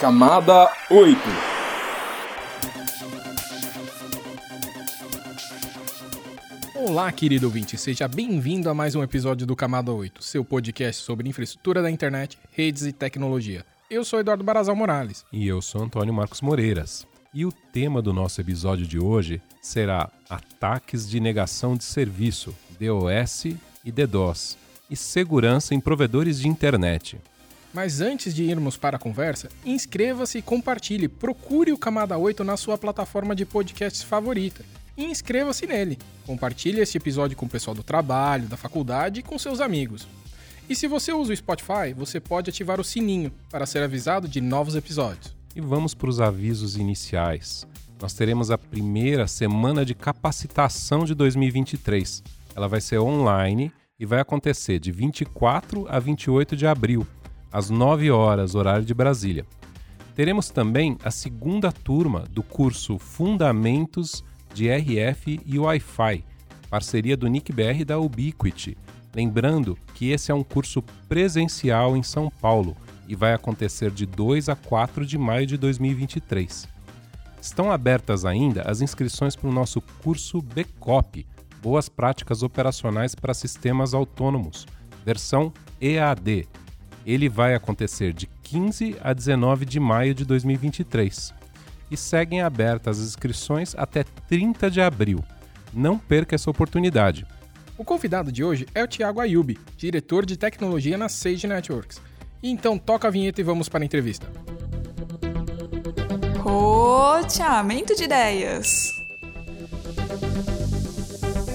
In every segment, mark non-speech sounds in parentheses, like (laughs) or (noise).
Camada 8 Olá, querido ouvinte, seja bem-vindo a mais um episódio do Camada 8, seu podcast sobre infraestrutura da internet, redes e tecnologia. Eu sou Eduardo Barazal Morales. E eu sou Antônio Marcos Moreiras. E o tema do nosso episódio de hoje será Ataques de Negação de Serviço, DOS e DDoS, e Segurança em Provedores de Internet. Mas antes de irmos para a conversa, inscreva-se e compartilhe. Procure o Camada 8 na sua plataforma de podcasts favorita e inscreva-se nele. Compartilhe este episódio com o pessoal do trabalho, da faculdade e com seus amigos. E se você usa o Spotify, você pode ativar o sininho para ser avisado de novos episódios. E vamos para os avisos iniciais. Nós teremos a primeira semana de capacitação de 2023. Ela vai ser online e vai acontecer de 24 a 28 de abril às 9 horas, horário de Brasília. Teremos também a segunda turma do curso Fundamentos de RF e Wi-Fi, parceria do NICBR e da Ubiquiti. Lembrando que esse é um curso presencial em São Paulo e vai acontecer de 2 a 4 de maio de 2023. Estão abertas ainda as inscrições para o nosso curso BCOP, Boas Práticas Operacionais para Sistemas Autônomos, versão EAD, ele vai acontecer de 15 a 19 de maio de 2023 e seguem abertas as inscrições até 30 de abril. Não perca essa oportunidade. O convidado de hoje é o Thiago Ayubi, diretor de tecnologia na Sage Networks. Então toca a vinheta e vamos para a entrevista. Roteamento de ideias.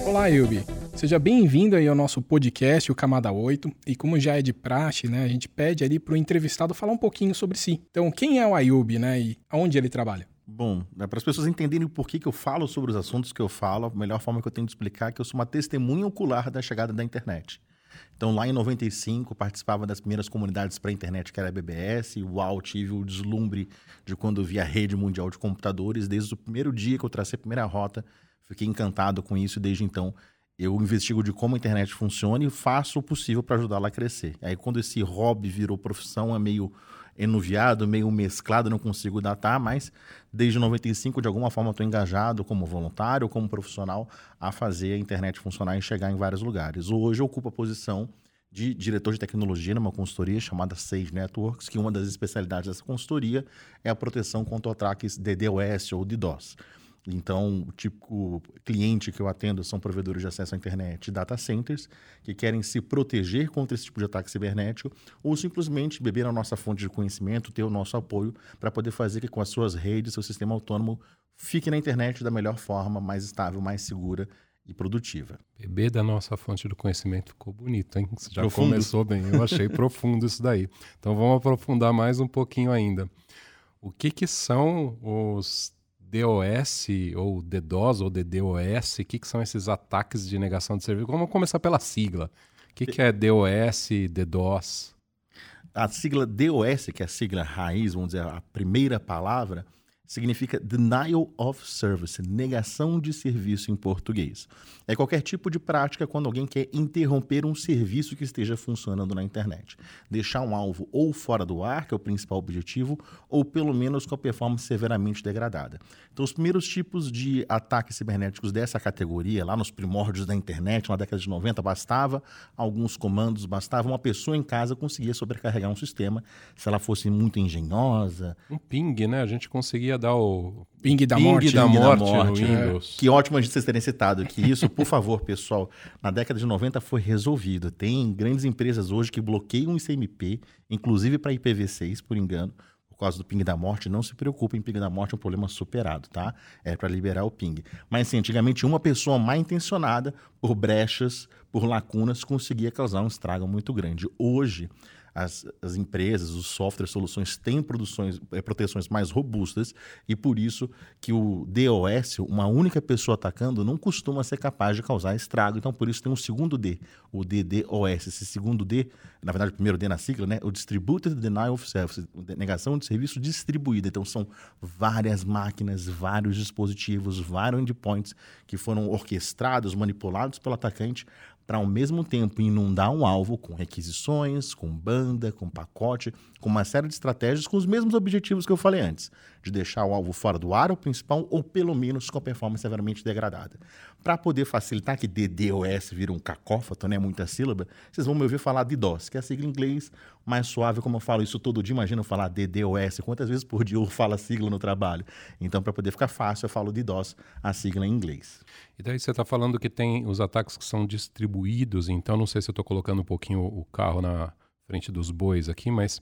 Olá, Ayubi. Seja bem-vindo aí ao nosso podcast, o Camada 8. E como já é de praxe, né, a gente pede ali para o entrevistado falar um pouquinho sobre si. Então, quem é o Ayub, né, e aonde ele trabalha? Bom, né, para as pessoas entenderem por que, que eu falo sobre os assuntos que eu falo, a melhor forma que eu tenho de explicar é que eu sou uma testemunha ocular da chegada da internet. Então, lá em 95, participava das primeiras comunidades para a internet, que era a BBS. Uau, tive o deslumbre de quando vi a rede mundial de computadores. Desde o primeiro dia que eu tracei a primeira rota, fiquei encantado com isso desde então eu investigo de como a internet funciona e faço o possível para ajudá-la a crescer. Aí quando esse hobby virou profissão, é meio enuviado, meio mesclado, não consigo datar, mas desde 95, de alguma forma, estou engajado como voluntário, como profissional, a fazer a internet funcionar e chegar em vários lugares. Hoje eu ocupo a posição de diretor de tecnologia numa consultoria chamada Sage Networks, que uma das especialidades dessa consultoria é a proteção contra ataques DDoS ou DDoS. Então, o típico cliente que eu atendo são provedores de acesso à internet, data centers, que querem se proteger contra esse tipo de ataque cibernético ou simplesmente beber a nossa fonte de conhecimento, ter o nosso apoio para poder fazer que com as suas redes, seu sistema autônomo fique na internet da melhor forma, mais estável, mais segura e produtiva. Beber da nossa fonte de conhecimento ficou bonito, hein? Você já profundo. começou bem, eu achei (laughs) profundo isso daí. Então vamos aprofundar mais um pouquinho ainda. O que, que são os DOS ou DDoS ou DDoS, o que, que são esses ataques de negação de serviço? Vamos começar pela sigla. O que, que é DOS, DDoS? A sigla DOS, que é a sigla raiz, vamos dizer, a primeira palavra, significa denial of service, negação de serviço em português. É qualquer tipo de prática quando alguém quer interromper um serviço que esteja funcionando na internet. Deixar um alvo ou fora do ar, que é o principal objetivo, ou pelo menos com a performance severamente degradada. Então, os primeiros tipos de ataques cibernéticos dessa categoria, lá nos primórdios da internet, na década de 90, bastava alguns comandos, bastava uma pessoa em casa conseguir sobrecarregar um sistema, se ela fosse muito engenhosa. Um ping, né? A gente conseguia dar o ping da ping morte, da ping morte, da morte no é. Windows. Que ótimo a gente vocês terem citado que isso, por favor, pessoal, na década de 90 foi resolvido. Tem grandes empresas hoje que bloqueiam o ICMP, inclusive para IPv6, por engano, por causa do ping da morte. Não se preocupem, ping da morte é um problema superado, tá? É para liberar o ping. Mas, sim, antigamente, uma pessoa mal intencionada, por brechas, por lacunas, conseguia causar um estrago muito grande. Hoje, as, as empresas, os softwares, soluções têm produções, é, proteções mais robustas e por isso que o DOS, uma única pessoa atacando, não costuma ser capaz de causar estrago. Então, por isso tem um segundo D, o DDoS. Esse segundo D, na verdade, o primeiro D na sigla, né? O Distributed Denial of Service, negação de serviço distribuída. Então, são várias máquinas, vários dispositivos, vários endpoints que foram orquestrados, manipulados pelo atacante para ao mesmo tempo inundar um alvo com requisições, com banda, com pacote, com uma série de estratégias com os mesmos objetivos que eu falei antes, de deixar o alvo fora do ar, o principal, ou pelo menos com a performance severamente degradada. Para poder facilitar que DDoS vira um cacófato, né, muita sílaba, vocês vão me ouvir falar de DOS, que é a sigla em inglês mais suave, como eu falo isso todo dia, imagina eu falar DDoS, quantas vezes por dia eu falo a sigla no trabalho. Então, para poder ficar fácil, eu falo de DOS, a sigla em inglês. E daí você está falando que tem os ataques que são distribuídos, então não sei se eu estou colocando um pouquinho o carro na frente dos bois aqui, mas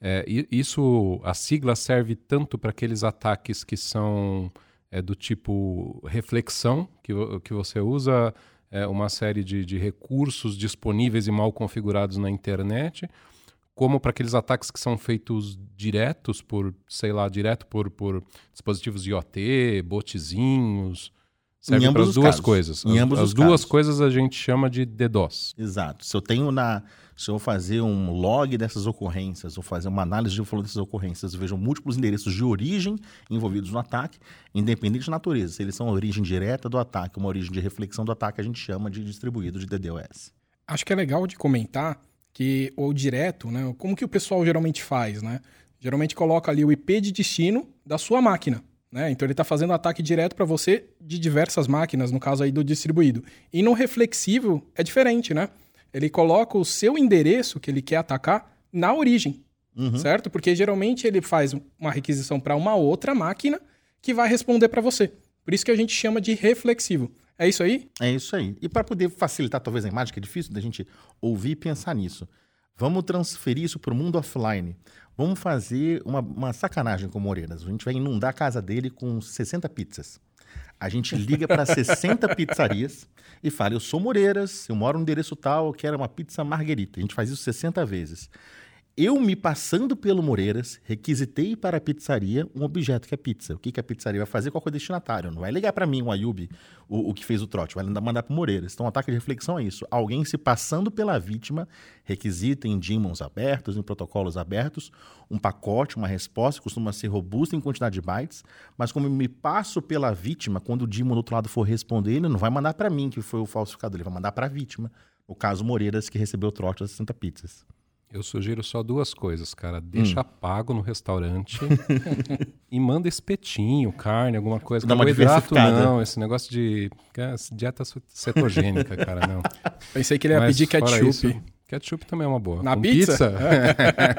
é, isso, a sigla serve tanto para aqueles ataques que são é, do tipo reflexão, que, que você usa é, uma série de, de recursos disponíveis e mal configurados na internet, como para aqueles ataques que são feitos diretos por, sei lá, direto por, por dispositivos IoT, botzinhos, Serve para as duas casos. coisas. Em as, ambos as os duas casos. coisas a gente chama de DDoS. Exato. Se eu tenho na. Se eu fazer um log dessas ocorrências, ou fazer uma análise de flow dessas ocorrências, eu vejo múltiplos endereços de origem envolvidos no ataque, independente de natureza. Se eles são a origem direta do ataque, uma origem de reflexão do ataque, a gente chama de distribuído de DDoS. Acho que é legal de comentar que o direto, né? Como que o pessoal geralmente faz, né? Geralmente coloca ali o IP de destino da sua máquina. Né? Então ele está fazendo ataque direto para você de diversas máquinas, no caso aí do distribuído. E no reflexivo é diferente, né? Ele coloca o seu endereço que ele quer atacar na origem, Uhum. certo? Porque geralmente ele faz uma requisição para uma outra máquina que vai responder para você. Por isso que a gente chama de reflexivo. É isso aí? É isso aí. E para poder facilitar talvez a imagem, que é difícil da gente ouvir e pensar nisso, vamos transferir isso para o mundo offline. Vamos fazer uma, uma sacanagem com o Moreiras. A gente vai inundar a casa dele com 60 pizzas. A gente liga para 60 (laughs) pizzarias e fala: Eu sou Moreiras, eu moro no endereço tal, eu quero uma pizza marguerita. A gente faz isso 60 vezes. Eu, me passando pelo Moreiras, requisitei para a pizzaria um objeto que é pizza. O que, que a pizzaria vai fazer? Qual é o destinatário? Não vai ligar para mim, o Ayub, o, o que fez o trote, vai mandar para o Moreiras. Então, o ataque de reflexão é isso. Alguém se passando pela vítima, requisita em daemons abertos, em protocolos abertos, um pacote, uma resposta, costuma ser robusta em quantidade de bytes, mas como eu me passo pela vítima, quando o daemon do outro lado for responder, ele não vai mandar para mim, que foi o falsificador, ele vai mandar para a vítima. No caso, Moreiras, que recebeu o trote das 60 pizzas. Eu sugiro só duas coisas, cara. Deixa pago no restaurante (laughs) e manda espetinho, carne, alguma coisa. Dá uma Carboidrato, não. Esse negócio de cara, dieta cetogênica, cara, não. (laughs) Pensei que ele ia Mas pedir ketchup. isso, ketchup também é uma boa. Na Com pizza?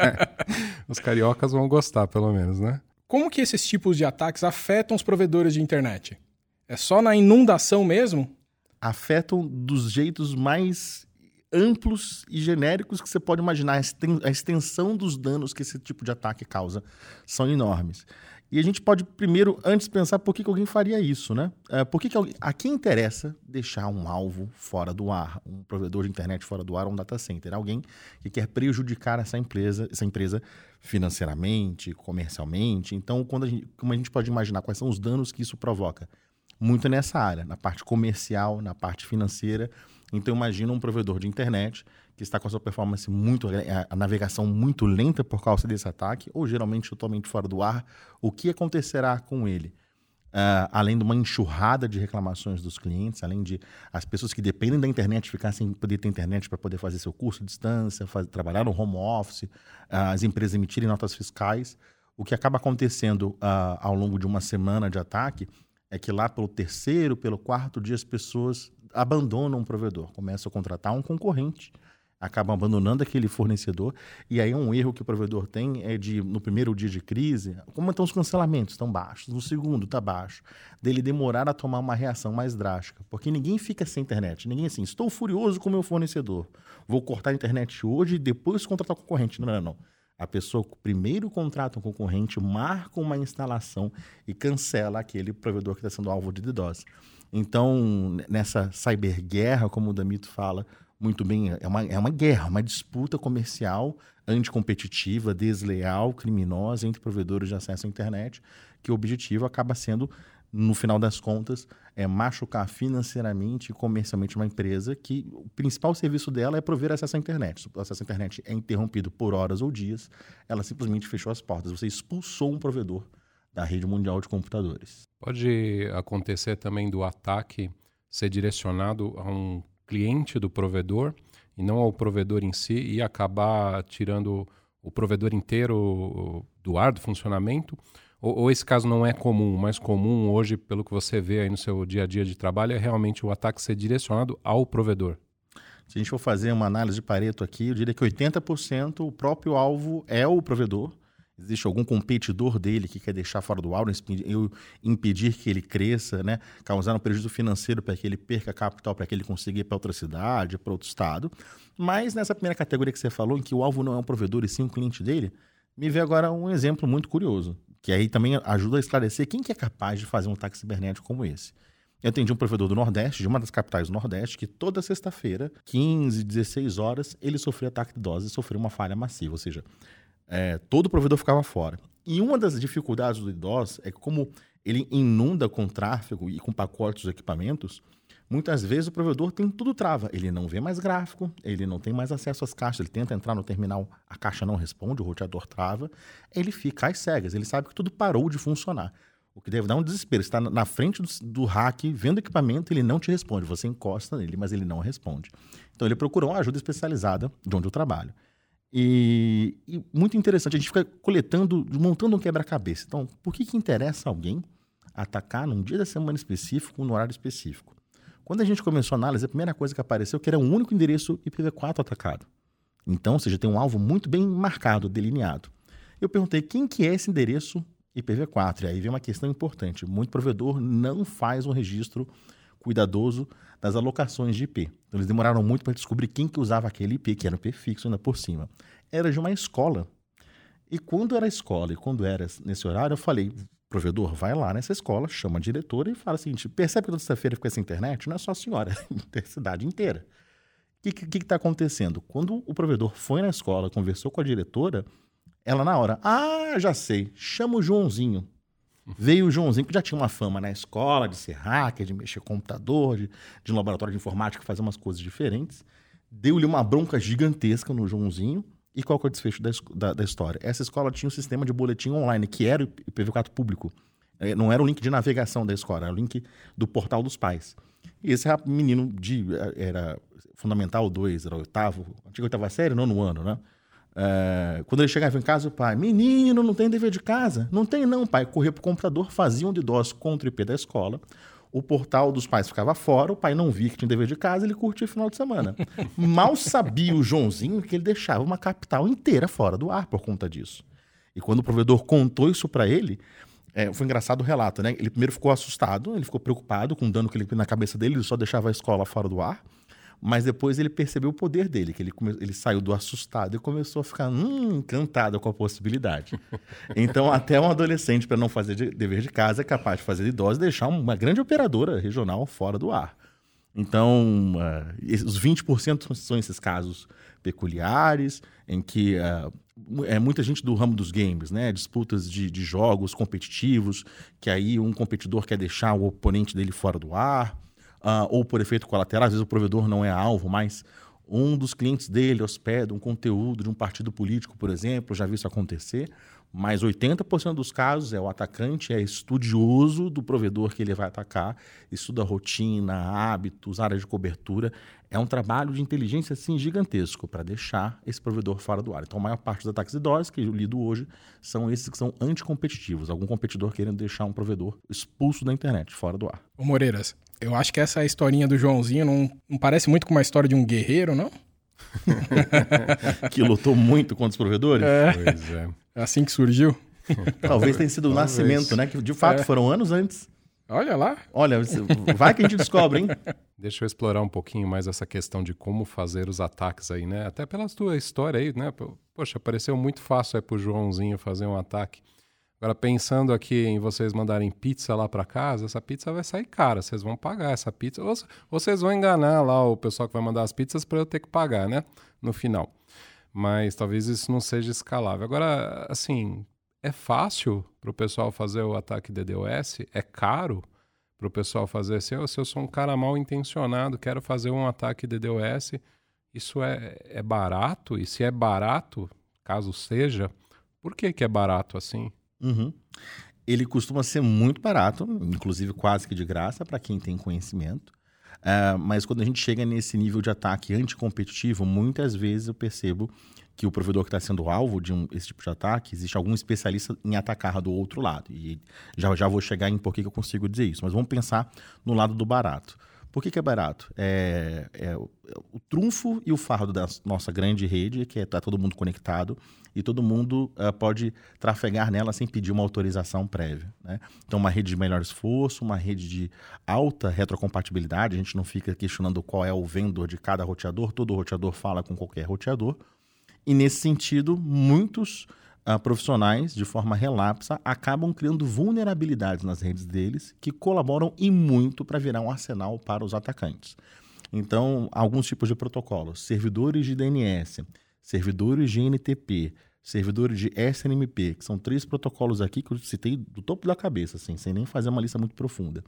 (laughs) Os cariocas vão gostar, pelo menos, né? Como que esses tipos de ataques afetam os provedores de internet? É só na inundação mesmo? afetam dos jeitos mais amplos e genéricos que você pode imaginar. A extensão dos danos que esse tipo de ataque causa são enormes. E a gente pode primeiro, antes, pensar por que, que alguém faria isso, né? Eh, por que, que alguém, a quem interessa deixar um alvo fora do ar, um provedor de internet fora do ar, um data center? Alguém que quer prejudicar essa empresa, essa empresa financeiramente, comercialmente. Então, quando a gente, como a gente pode imaginar quais são os danos que isso provoca? muito nessa área, na parte comercial, na parte financeira. Então imagina um provedor de internet que está com a sua performance muito, a a navegação muito lenta por causa desse ataque, ou geralmente totalmente fora do ar. O que acontecerá com ele? Ah, além de uma enxurrada de reclamações dos clientes, além de as pessoas que dependem da internet ficar sem poder ter internet para poder fazer seu curso à distância, faz- trabalhar no home office, ah, as empresas emitirem notas fiscais. O que acaba acontecendo ah, ao longo de uma semana de ataque é que lá pelo terceiro, pelo quarto dia, as pessoas abandonam o provedor, começam a contratar um concorrente, acabam abandonando aquele fornecedor, e aí um erro que o provedor tem é de, no primeiro dia de crise, como estão os cancelamentos? Estão baixos. No segundo, está baixo. Dele demorar a tomar uma reação mais drástica, porque ninguém fica sem internet. Ninguém assim, estou furioso com o meu fornecedor, vou cortar a internet hoje e depois contratar o concorrente. Não, não, não. A pessoa primeiro contrata um concorrente, marca uma instalação e cancela aquele provedor que está sendo alvo de DDoS. Então, nessa cyberguerra, como o Damito fala muito bem, é uma, é uma guerra, uma disputa comercial anticompetitiva, desleal, criminosa entre provedores de acesso à internet, que o objetivo acaba sendo, no final das contas, é machucar financeiramente e comercialmente uma empresa que o principal serviço dela é prover acesso à internet. Se o acesso à internet é interrompido por horas ou dias, ela simplesmente fechou as portas. Você expulsou um provedor da rede mundial de computadores. Pode acontecer também do ataque ser direcionado a um cliente do provedor e não ao provedor em si e acabar tirando o provedor inteiro do ar, do funcionamento? Ou, ou, esse caso não é comum? O mais comum hoje, pelo que você vê aí no seu dia a dia de trabalho, é realmente o ataque ser direcionado ao provedor? Se a gente for fazer uma análise de Pareto aqui, eu diria que 80% o próprio alvo é o provedor Existe algum competidor dele que quer deixar fora do ar, impedir que ele cresça, né? causar um prejuízo financeiro para que ele perca capital, para que ele consiga ir para outra cidade, para outro estado. Mas nessa primeira categoria que você falou, em que o alvo não é um provedor e sim um cliente dele, me vê agora um exemplo muito curioso, que aí também ajuda a esclarecer quem que é capaz de fazer um ataque cibernético como esse. Eu atendi um provedor do Nordeste, de uma das capitais do Nordeste, que toda sexta-feira, 15, 16 horas, ele sofreu ataque de dose e sofreu uma falha massiva. Ou seja, é, todo provedor ficava fora. E uma das dificuldades do DDoS é que, como ele inunda com tráfego e com pacotes de equipamentos, muitas vezes o provedor tem tudo trava. Ele não vê mais gráfico, ele não tem mais acesso às caixas, ele tenta entrar no terminal, a caixa não responde, o roteador trava, ele fica às cegas, ele sabe que tudo parou de funcionar. O que deve dar um desespero. Você está na frente do, do hack, vendo equipamento, ele não te responde. Você encosta nele, mas ele não responde. Então ele procurou uma ajuda especializada de onde eu trabalho. E, e, muito interessante, a gente fica coletando, montando um quebra-cabeça. Então, por que, que interessa alguém atacar num dia da semana específico, num horário específico? Quando a gente começou a análise, a primeira coisa que apareceu que era um único endereço IPv4 atacado. Então, ou seja, tem um alvo muito bem marcado, delineado. Eu perguntei quem que é esse endereço IPv4. E aí vem uma questão importante. Muito provedor não faz um registro cuidadoso das alocações de IP. Então, eles demoraram muito para descobrir quem que usava aquele IP, que era um IP fixo ainda por cima. Era de uma escola. E quando era escola e quando era nesse horário, eu falei, provedor, vai lá nessa escola, chama a diretora e fala o seguinte, percebe que toda sexta-feira fica essa internet? Não é só a senhora, (laughs) é a cidade inteira. O que está acontecendo? Quando o provedor foi na escola, conversou com a diretora, ela na hora, ah, já sei, chama o Joãozinho. Veio o Joãozinho, que já tinha uma fama na escola de ser hacker, de mexer com computador, de, de um laboratório de informática, fazer umas coisas diferentes. Deu-lhe uma bronca gigantesca no Joãozinho. E qual que é o desfecho da, da, da, história? Essa escola tinha um sistema de boletim online, que era o IPv4 público. É, não era o link de navegação da escola, era o link do portal dos pais. E esse menino de, era Fundamental 2, era oitavo, antiga oitava série, nono ano, né? É, quando ele chegava em casa, o pai, menino, não tem dever de casa? Não tem não, pai. Corria pro computador, fazia um DDoS contra o IP da escola. O portal dos pais ficava fora, o pai não via que tinha dever de casa, ele curtia o final de semana. (laughs) Mal sabia o Joãozinho que ele deixava uma capital inteira fora do ar por conta disso. E quando o provedor contou isso para ele, é, foi engraçado o relato, né? Ele primeiro ficou assustado, ele ficou preocupado com o dano que ele na cabeça dele, ele só deixava a escola fora do ar mas depois ele percebeu o poder dele, que ele, come... ele saiu do assustado e começou a ficar hum, encantado com a possibilidade. (laughs) então, até um adolescente, para não fazer de... dever de casa, é capaz de fazer de dose e deixar uma grande operadora regional fora do ar. Então, uh, os 20% são esses casos peculiares, em que uh, é muita gente do ramo dos games, né? Disputas de, de jogos competitivos, que aí um competidor quer deixar o oponente dele fora do ar uh, ou por efeito colateral, às vezes o provedor não é alvo, mas um dos clientes dele hospeda um conteúdo de um partido político, por exemplo, já vi isso acontecer, mas 80% dos casos é o atacante é estudioso do provedor que ele vai atacar, estuda rotina, hábitos, áreas de cobertura. É um trabalho de inteligência assim gigantesco para deixar esse provedor fora do ar. Então, a maior parte dos ataques idosos que eu lido hoje são esses que são anticompetitivos, algum competidor querendo deixar um provedor expulso da internet, fora do ar. Ô Moreiras, eu acho que essa historinha do Joãozinho não, não parece muito com uma história de um guerreiro, não? (laughs) que lutou muito contra os provedores? É. Pois é. é assim que surgiu? (laughs) Talvez tenha sido o nascimento, né? Que de fato é. foram anos antes. Olha lá. Olha, vai que a gente descobre, hein? (laughs) Deixa eu explorar um pouquinho mais essa questão de como fazer os ataques aí, né? Até pela tua história aí, né? Poxa, pareceu muito fácil aí pro Joãozinho fazer um ataque. Agora, pensando aqui em vocês mandarem pizza lá para casa, essa pizza vai sair cara, vocês vão pagar essa pizza. Ou vocês vão enganar lá o pessoal que vai mandar as pizzas para eu ter que pagar, né? No final. Mas talvez isso não seja escalável. Agora, assim, é fácil para o pessoal fazer o ataque DDoS? É caro para o pessoal fazer? Se eu, se eu sou um cara mal intencionado, quero fazer um ataque DDoS, isso é, é barato? E se é barato, caso seja, por que, que é barato assim? Uhum. Ele costuma ser muito barato, inclusive quase que de graça para quem tem conhecimento. Uh, mas quando a gente chega nesse nível de ataque anticompetitivo, muitas vezes eu percebo que o provedor que está sendo alvo de um, esse tipo de ataque, existe algum especialista em atacar do outro lado. E já, já vou chegar em por que, que eu consigo dizer isso. Mas vamos pensar no lado do barato. Por que, que é barato? É, é o, é o, trunfo e o fardo da nossa grande rede, que está é, todo mundo conectado e todo mundo uh, pode trafegar nela sem pedir uma autorização prévia. Né? Então, uma rede de melhor esforço, uma rede de alta retrocompatibilidade, a gente não fica questionando qual é o vendor de cada roteador, todo roteador fala com qualquer roteador. E nesse sentido, muitos uh, profissionais, de forma relapsa, acabam criando vulnerabilidades nas redes deles que colaboram e muito para virar um arsenal para os atacantes. Então, alguns tipos de protocolos: servidores de DNS, servidores de NTP, servidores de SNMP, que são três protocolos aqui que eu citei do topo da cabeça, assim, sem nem fazer uma lista muito profunda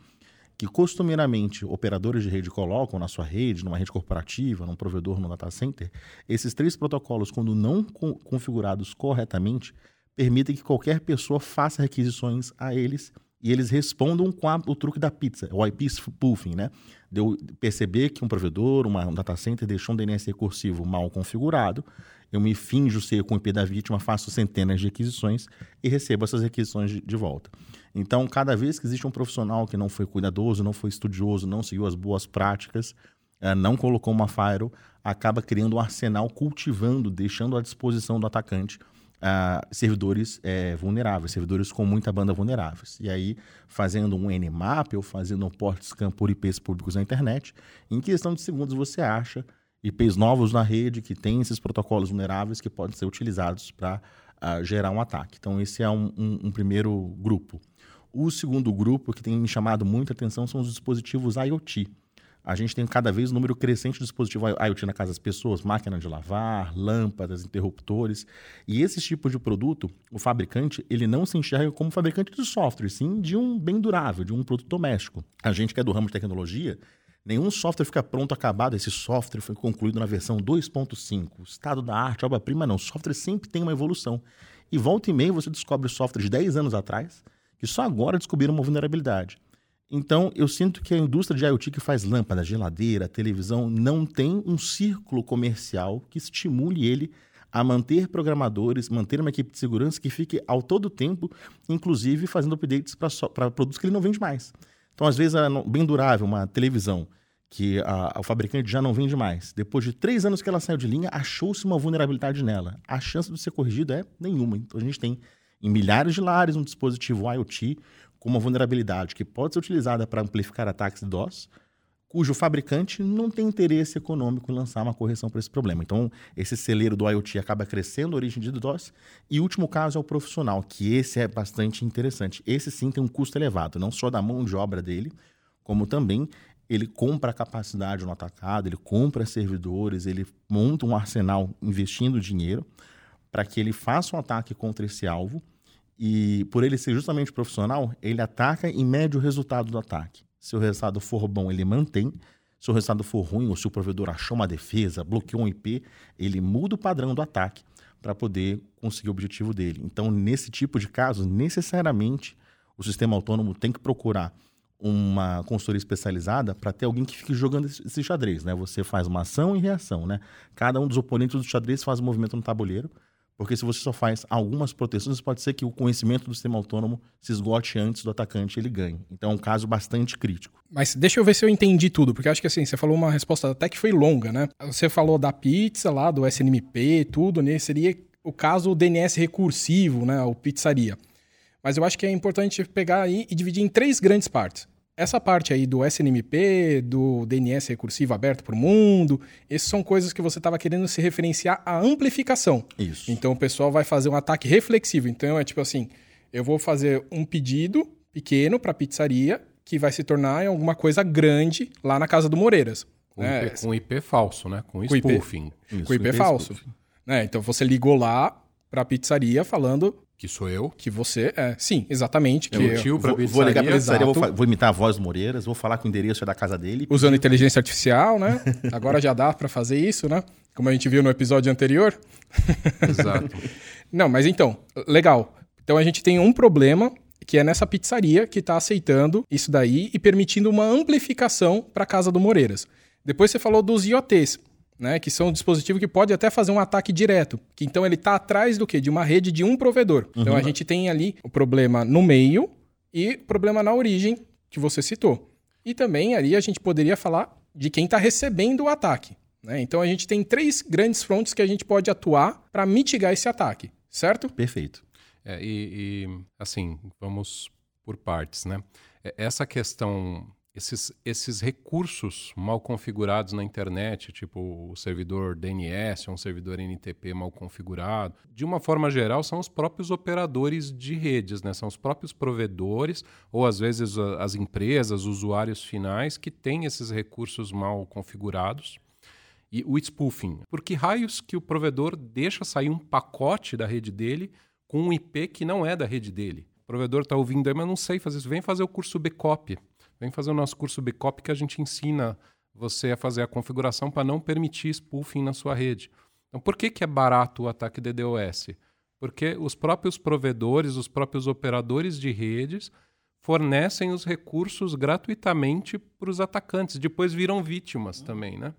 que costumeiramente operadores de rede colocam na sua rede, numa rede corporativa, num provedor, num data center, esses três protocolos, quando não co configurados corretamente, permitem que qualquer pessoa faça requisições a eles e eles respondam com a, o truque da pizza, o IP spoofing, né? De eu perceber que um provedor, uma, um data center deixou um DNS recursivo mal configurado, eu me finjo ser com o IP da vítima, faço centenas de requisições e recebo essas requisições de, de volta. Então, cada vez que existe um profissional que não foi cuidadoso, não foi estudioso, não seguiu as boas práticas, eh, não colocou uma firewall, acaba criando um arsenal, cultivando, deixando à disposição do atacante uh, servidores é, vulneráveis, servidores com muita banda vulneráveis. E aí, fazendo um Nmap ou fazendo um port scan por IPs públicos na internet, em questão de segundos você acha IPs novos na rede que têm esses protocolos vulneráveis que podem ser utilizados para uh, gerar um ataque. Então, esse é um, um, um primeiro grupo. O segundo grupo que tem me chamado muita atenção são os dispositivos IoT. A gente tem cada vez um número crescente de dispositivos IoT na casa das pessoas, máquina de lavar, lâmpadas, interruptores. E esse tipo de produto, o fabricante, ele não se enxerga como fabricante de software, sim de um bem durável, de um produto doméstico. A gente que é do ramo de tecnologia, nenhum software fica pronto, acabado. Esse software foi concluído na versão 2.5. Estado da arte, obra-prima, não. O software sempre tem uma evolução. E volta e meia você descobre software de 10 anos atrás que só agora descobriram uma vulnerabilidade. Então, eu sinto que a indústria de IoT que faz lâmpada, geladeira, televisão, não tem um círculo comercial que estimule ele a manter programadores, manter uma equipe de segurança que fique ao todo tempo, inclusive fazendo updates para produtos que ele não vende mais. Então, às vezes, é bem durável, uma televisão que a, o fabricante já não vende mais. Depois de três anos que ela saiu de linha, achou-se uma vulnerabilidade nela. A chance de ser corrigida é nenhuma. Então, a gente tem em milhares de lares um dispositivo IoT com uma vulnerabilidade que pode ser utilizada para amplificar ataques de DOS, cujo fabricante não tem interesse econômico em lançar uma correção para esse problema. Então, esse celeiro do IoT acaba crescendo a origem de DOS. E o último caso é o profissional, que esse é bastante interessante. Esse sim tem um custo elevado, não só da mão de obra dele, como também ele compra capacidade no atacado, ele compra servidores, ele monta um arsenal investindo dinheiro para que ele faça um ataque contra esse alvo e por ele ser justamente profissional, ele ataca e mede o resultado do ataque. Se o resultado for bom, ele mantém. Se o resultado for ruim, ou se o provedor achou uma defesa, bloqueou um IP, ele muda o padrão do ataque para poder conseguir o objetivo dele. Então, nesse tipo de caso, necessariamente o sistema autônomo tem que procurar uma consultoria especializada para ter alguém que fique jogando esse xadrez, né? Você faz uma ação e reação, né? Cada um dos oponentes do xadrez faz um movimento no tabuleiro porque se você só faz algumas proteções, pode ser que o conhecimento do sistema autônomo se esgote antes do atacante ele ganhe. Então é um caso bastante crítico. Mas deixa eu ver se eu entendi tudo, porque acho que assim, você falou uma resposta até que foi longa, né? Você falou da pizza lá, do SNMP, tudo, né? Seria o caso DNS recursivo, né? O pizzaria. Mas eu acho que é importante pegar aí e dividir em três grandes partes essa parte aí do SNMP, do DNS recursivo aberto para o mundo, essas são coisas que você estava querendo se referenciar à amplificação. Isso. Então o pessoal vai fazer um ataque reflexivo. Então é tipo assim, eu vou fazer um pedido pequeno para a pizzaria que vai se tornar em alguma coisa grande lá na casa do Moreiras. Com, né? IP, com IP falso, né? Com, com spoofing. IP, Isso, com IP, IP falso. Né? Então você ligou lá para a pizzaria falando que sou eu. Que você é. Sim, exatamente. Que é o tio vou, vou ligar pra pizzaria, vou, vou, imitar a voz do Moreiras, vou falar que o endereço é da casa dele. Usando inteligência artificial, né? (laughs) Agora já dá para fazer isso, né? Como a gente viu no episódio anterior. (laughs) Exato. Não, mas então, legal. Então a gente tem um problema que é nessa pizzaria que está aceitando isso daí e permitindo uma amplificação para a casa do Moreiras. Depois você falou dos IoTs, né, que são um dispositivo que pode até fazer um ataque direto. Que então ele está atrás do quê? De uma rede de um provedor. Uhum. Então a gente tem ali o problema no meio e o problema na origem que você citou. E também ali a gente poderia falar de quem está recebendo o ataque. Né? Então a gente tem três grandes frontes que a gente pode atuar para mitigar esse ataque, certo? Perfeito. É, e, e, assim, vamos por partes, né? É, essa questão esses, esses recursos mal configurados na internet, tipo o servidor DNS, um servidor NTP mal configurado, de uma forma geral, são os próprios operadores de redes, né? são os próprios provedores, ou às vezes as empresas, usuários finais, que têm esses recursos mal configurados. E o spoofing. Por que raios que o provedor deixa sair um pacote da rede dele com um IP que não é da rede dele? O provedor está ouvindo aí, mas não sei fazer isso. Vem fazer o curso Bcop Vem fazer o nosso curso Bcop que a gente ensina você a fazer a configuração para não permitir spoofing na sua rede. Então, por que, que é barato o ataque DDoS? Porque os próprios provedores, os próprios operadores de redes fornecem os recursos gratuitamente para os atacantes. Depois viram vítimas também, né?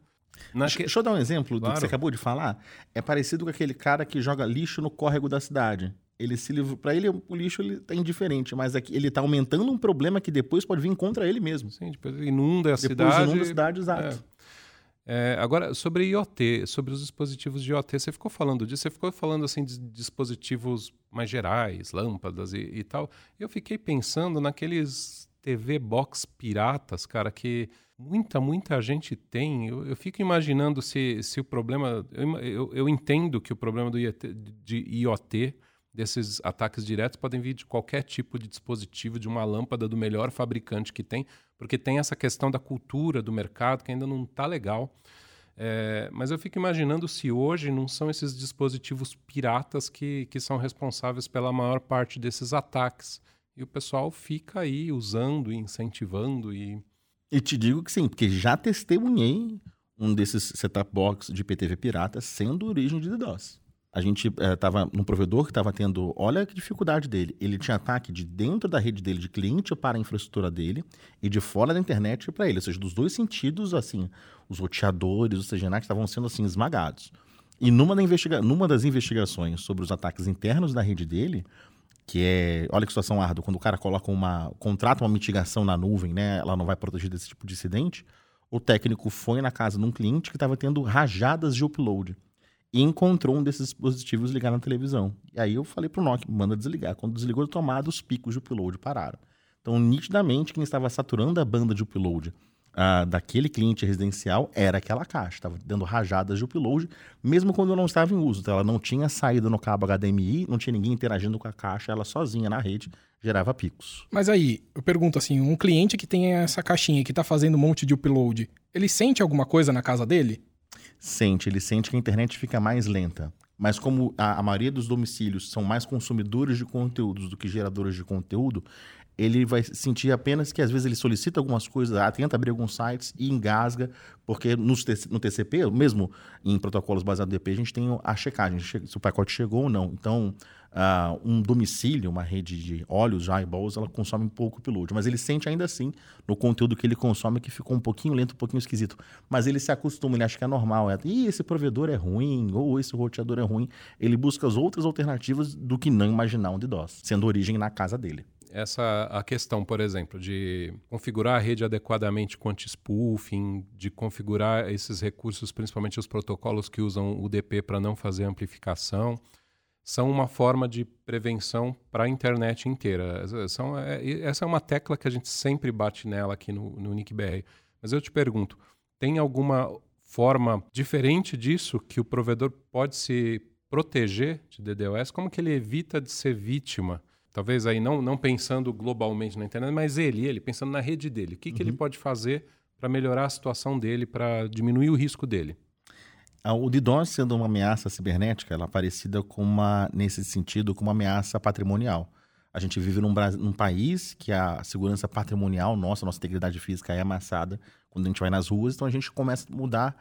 Naque... Deixa eu dar um exemplo claro. do que você acabou de falar. É parecido com aquele cara que joga lixo no córrego da cidade. Ele se livrou. Para ele, o lixo ele tá indiferente, mas aqui ele está aumentando um problema que depois pode vir contra ele mesmo. Sim, depois inunda a depois cidade. inunda a cidade, exato. É. É, agora, sobre IoT, sobre os dispositivos de IoT, você ficou falando disso, você ficou falando assim de dispositivos mais gerais, lâmpadas e, e tal. Eu fiquei pensando naqueles TV box piratas, cara, que muita, muita gente tem. Eu, eu fico imaginando se, se o problema. Eu, eu, eu entendo que o problema do IoT, de IoT desses ataques diretos podem vir de qualquer tipo de dispositivo, de uma lâmpada do melhor fabricante que tem, porque tem essa questão da cultura do mercado que ainda não está legal. É, mas eu fico imaginando se hoje não são esses dispositivos piratas que, que são responsáveis pela maior parte desses ataques. E o pessoal fica aí usando e incentivando. E, e te digo que sim, porque já testemunhei um desses setup box de PTV pirata sendo origem de DDoS a gente estava eh, num provedor que estava tendo, olha que dificuldade dele. Ele tinha ataque de dentro da rede dele, de cliente para a infraestrutura dele, e de fora da internet para ele. Ou seja, dos dois sentidos, assim, os roteadores, os CGNAT estavam sendo assim esmagados. E numa, da investiga numa das investigações sobre os ataques internos da rede dele, que é, olha que situação árdua, quando o cara coloca uma, contrata uma mitigação na nuvem, né, ela não vai proteger desse tipo de incidente, o técnico foi na casa de um cliente que estava tendo rajadas de upload e encontrou um desses dispositivos ligado na televisão. E aí eu falei pro Nokia, manda desligar. Quando desligou a tomada, os picos de upload pararam. Então, nitidamente, quem estava saturando a banda de upload uh, daquele cliente residencial era aquela caixa. Estava dando rajadas de upload, mesmo quando não estava em uso. Então, ela não tinha saída no cabo HDMI, não tinha ninguém interagindo com a caixa, ela sozinha na rede gerava picos. Mas aí, eu pergunto assim, um cliente que tem essa caixinha que está fazendo um monte de upload, ele sente alguma coisa na casa dele? Sente, ele sente que a internet fica mais lenta. Mas como a, a maioria dos domicílios são mais consumidores de conteúdos do que geradores de conteúdo, ele vai sentir apenas que às vezes ele solicita algumas coisas, ah, tenta abrir alguns sites e engasga, porque no, no TCP, mesmo em protocolos baseados no DP, a gente tem a checagem, se o pacote chegou ou não. Então, uh, um domicílio, uma rede de óleos, eyeballs, ela consome um pouco upload, mas ele sente ainda assim no conteúdo que ele consome que ficou um pouquinho lento, um pouquinho esquisito. Mas ele se acostuma, ele acha que é normal. É, Ih, esse provedor é ruim, ou esse roteador é ruim. Ele busca as outras alternativas do que não imaginar um DDoS, sendo origem na casa dele essa a questão, por exemplo, de configurar a rede adequadamente com anti-spoofing, de configurar esses recursos, principalmente os protocolos que usam o DP para não fazer amplificação, são uma forma de prevenção para a internet inteira. São, é, essa é uma tecla que a gente sempre bate nela aqui no, no NICBR. Mas eu te pergunto, tem alguma forma diferente disso que o provedor pode se proteger de DDoS? Como que ele evita de ser vítima? Talvez aí não, não pensando globalmente na internet, mas ele, ele pensando na rede dele. O que, uhum. que ele uhum. pode fazer para melhorar a situação dele, para diminuir o risco dele? O DDoS sendo uma ameaça cibernética, ela é parecida com uma, nesse sentido, com uma ameaça patrimonial. A gente vive num, num, país que a segurança patrimonial nossa, nossa integridade física é amassada quando a gente vai nas ruas, então a gente começa a mudar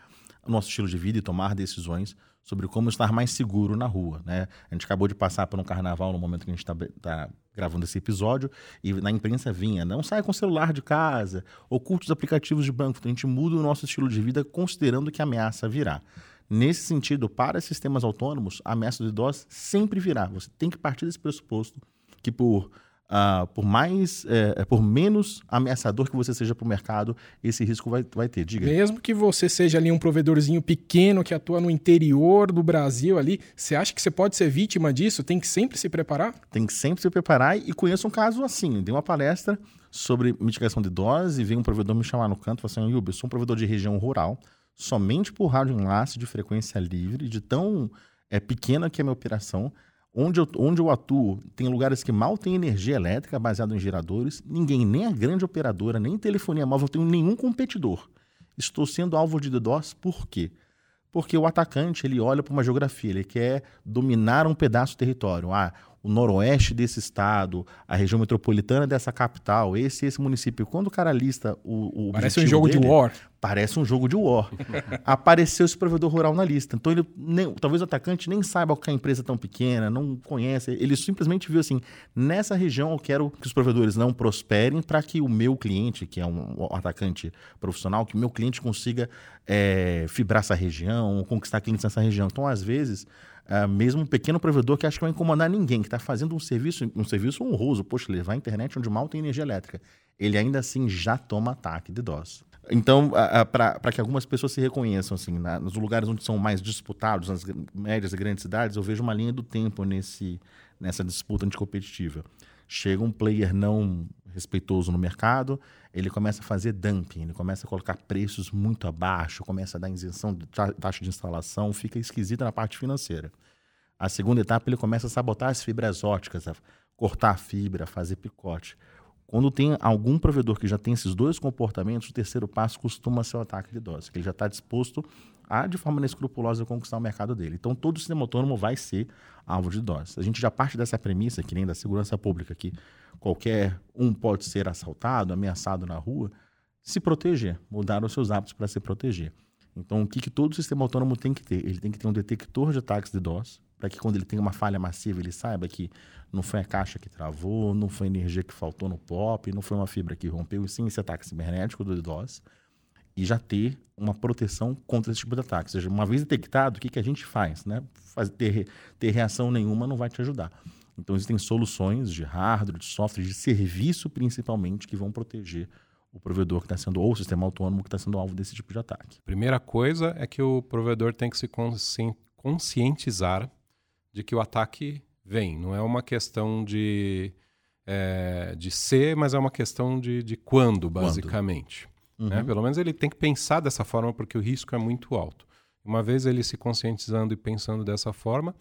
o nosso estilo de vida e tomar decisões sobre como estar mais seguro na rua. Né? A gente acabou de passar por um carnaval no momento que a gente está tá gravando esse episódio e na imprensa vinha, não saia com o celular de casa, oculte os aplicativos de banco. Então a gente muda o nosso estilo de vida considerando que a ameaça virá. Nesse sentido, para sistemas autônomos, a ameaça de DOS sempre virá. Você tem que partir desse pressuposto que por Uh, por mais, é, é, por menos ameaçador que você seja para o mercado, esse risco vai, vai ter. Diga. Mesmo que você seja ali um provedorzinho pequeno que atua no interior do Brasil ali, você acha que você pode ser vítima disso? Tem que sempre se preparar? Tem que sempre se preparar e conheço um caso assim. Dei uma palestra sobre mitigação de dose e veio um provedor me chamar no canto e falou assim, Yubi, eu sou um provedor de região rural, somente por rádio enlace de frequência livre, de tão é, pequena que é a minha operação, Onde eu, onde eu atuo, tem lugares que mal tem energia elétrica baseada em geradores. Ninguém, nem a grande operadora, nem telefonia móvel, tem nenhum competidor. Estou sendo alvo de DDoS por quê? Porque o atacante ele olha para uma geografia, ele quer dominar um pedaço do território. Ah, o noroeste desse estado, a região metropolitana dessa capital, esse esse município. Quando o cara lista o, o Parece um jogo dele, de war. Parece um jogo de war. (laughs) Apareceu esse provedor rural na lista. Então, ele nem, talvez o atacante nem saiba que a empresa é tão pequena, não conhece. Ele simplesmente viu assim: nessa região eu quero que os provedores não prosperem para que o meu cliente, que é um, um atacante profissional, que o meu cliente consiga é, fibrar essa região, conquistar clientes nessa região. Então, às vezes, Uh, mesmo um pequeno provedor que acha que vai incomodar ninguém, que está fazendo um serviço, um serviço honroso, poxa, levar a internet onde mal tem energia elétrica, ele ainda assim já toma ataque de DOS. Então, para que algumas pessoas se reconheçam, assim, na, nos lugares onde são mais disputados, nas médias e grandes cidades, eu vejo uma linha do tempo nesse, nessa disputa anticompetitiva. Chega um player não respeitoso no mercado, ele começa a fazer dumping, ele começa a colocar preços muito abaixo, começa a dar isenção de taxa de instalação, fica esquisita na parte financeira. A segunda etapa, ele começa a sabotar as fibras óticas, a cortar a fibra, a fazer picote. Quando tem algum provedor que já tem esses dois comportamentos, o terceiro passo costuma ser o ataque de dose, que ele já está disposto a, de forma inescrupulosa, conquistar o mercado dele. Então, todo sistema autônomo vai ser alvo de dose. A gente já parte dessa premissa, que nem da segurança pública, que qualquer um pode ser assaltado, ameaçado na rua, se proteger, mudar os seus hábitos para se proteger. Então, o que, que todo sistema autônomo tem que ter? Ele tem que ter um detector de ataques de DOS, para que quando ele tem uma falha massiva, ele saiba que não foi a caixa que travou, não foi a energia que faltou no POP, não foi uma fibra que rompeu, e sim esse ataque cibernético do DDoS, e já ter uma proteção contra esse tipo de ataque. Ou seja, uma vez detectado, o que, que a gente faz? Né? Ter, ter reação nenhuma não vai te ajudar. Então, existem soluções de hardware, de software, de serviço principalmente, que vão proteger o provedor que está sendo, ou o sistema autônomo que está sendo alvo desse tipo de ataque. Primeira coisa é que o provedor tem que se conscientizar de que o ataque vem. Não é uma questão de, é, de ser, mas é uma questão de, de quando, basicamente. Quando? Né? Uhum. Pelo menos ele tem que pensar dessa forma, porque o risco é muito alto. Uma vez ele se conscientizando e pensando dessa forma,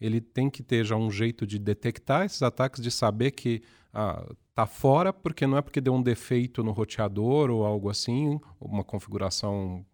ele tem que ter já um jeito de detectar esses ataques, de saber que ah, tá fora, porque não é porque deu um defeito no roteador ou algo assim, uma configuração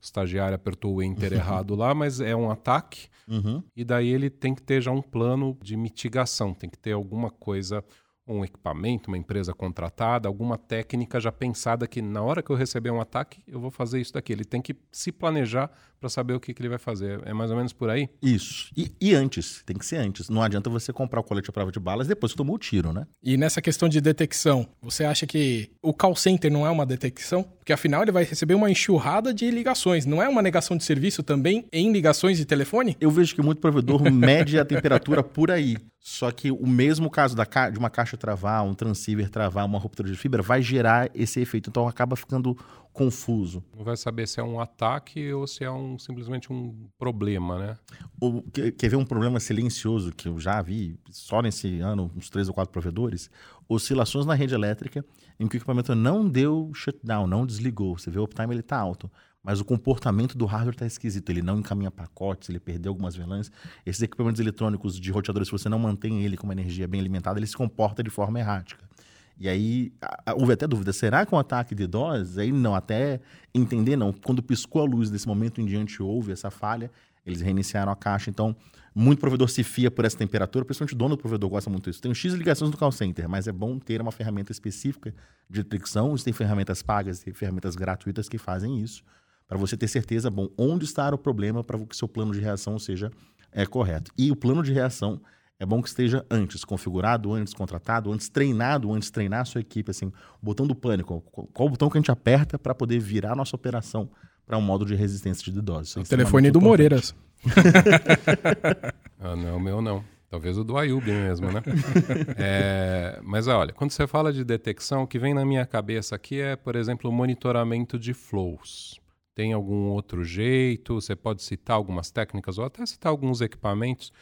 estagiário apertou o enter (laughs) errado lá, mas é um ataque. Uhum. E daí ele tem que ter já um plano de mitigação, tem que ter alguma coisa um equipamento, uma empresa contratada, alguma técnica já pensada que na hora que eu receber um ataque, eu vou fazer isso daqui. Ele tem que se planejar para saber o que, que, ele vai fazer. É mais ou menos por aí? Isso. E, e, antes, tem que ser antes. Não adianta você comprar o colete à prova de balas depois que tomou o tiro, né? E nessa questão de detecção, você acha que o call center não é uma detecção? Porque afinal ele vai receber uma enxurrada de ligações. Não é uma negação de serviço também em ligações de telefone? Eu vejo que muito provedor (laughs) mede a temperatura por aí. Só que o mesmo caso da de uma caixa travar, um transceiver travar, uma ruptura de fibra, vai gerar esse efeito. Então acaba ficando confuso. Não vai saber se é um ataque ou se é um, simplesmente um problema, né? O, quer ver um problema silencioso que eu já vi só nesse ano, uns três ou quatro provedores? Oscilações na rede elétrica em que o equipamento não deu shutdown, não desligou. Você vê o uptime, ele está alto mas o comportamento do hardware está esquisito. Ele não encaminha pacotes, ele perdeu algumas VLANs. Esses equipamentos eletrônicos de roteadores, se você não mantém ele com uma energia bem alimentada, ele se comporta de forma errática. E aí houve até dúvida, será que um ataque de DOS? Aí não, até entender não. Quando piscou a luz desse momento em diante houve essa falha, eles reiniciaram a caixa. Então, muito provedor se fia por essa temperatura, principalmente o dono do provedor gosta muito disso. Tem um X ligações no call center, mas é bom ter uma ferramenta específica de detecção. Tem ferramentas pagas e ferramentas gratuitas que fazem isso para você ter certeza, bom, onde está o problema para que seu plano de reação seja é, correto. E o plano de reação é bom que esteja antes configurado, antes contratado, antes treinado, antes treinar a sua equipe, assim, o botão do pânico, qual o botão que a gente aperta para poder virar a nossa operação para um modo de resistência de DDoS. É o telefone do Moreiras. (laughs) ah, não, o meu não. Talvez o do Ayub mesmo, né? (laughs) é, mas olha, quando você fala de detecção, o que vem na minha cabeça aqui é, por exemplo, o monitoramento de flows. Tem algum outro jeito? Você pode citar algumas técnicas ou até citar alguns equipamentos.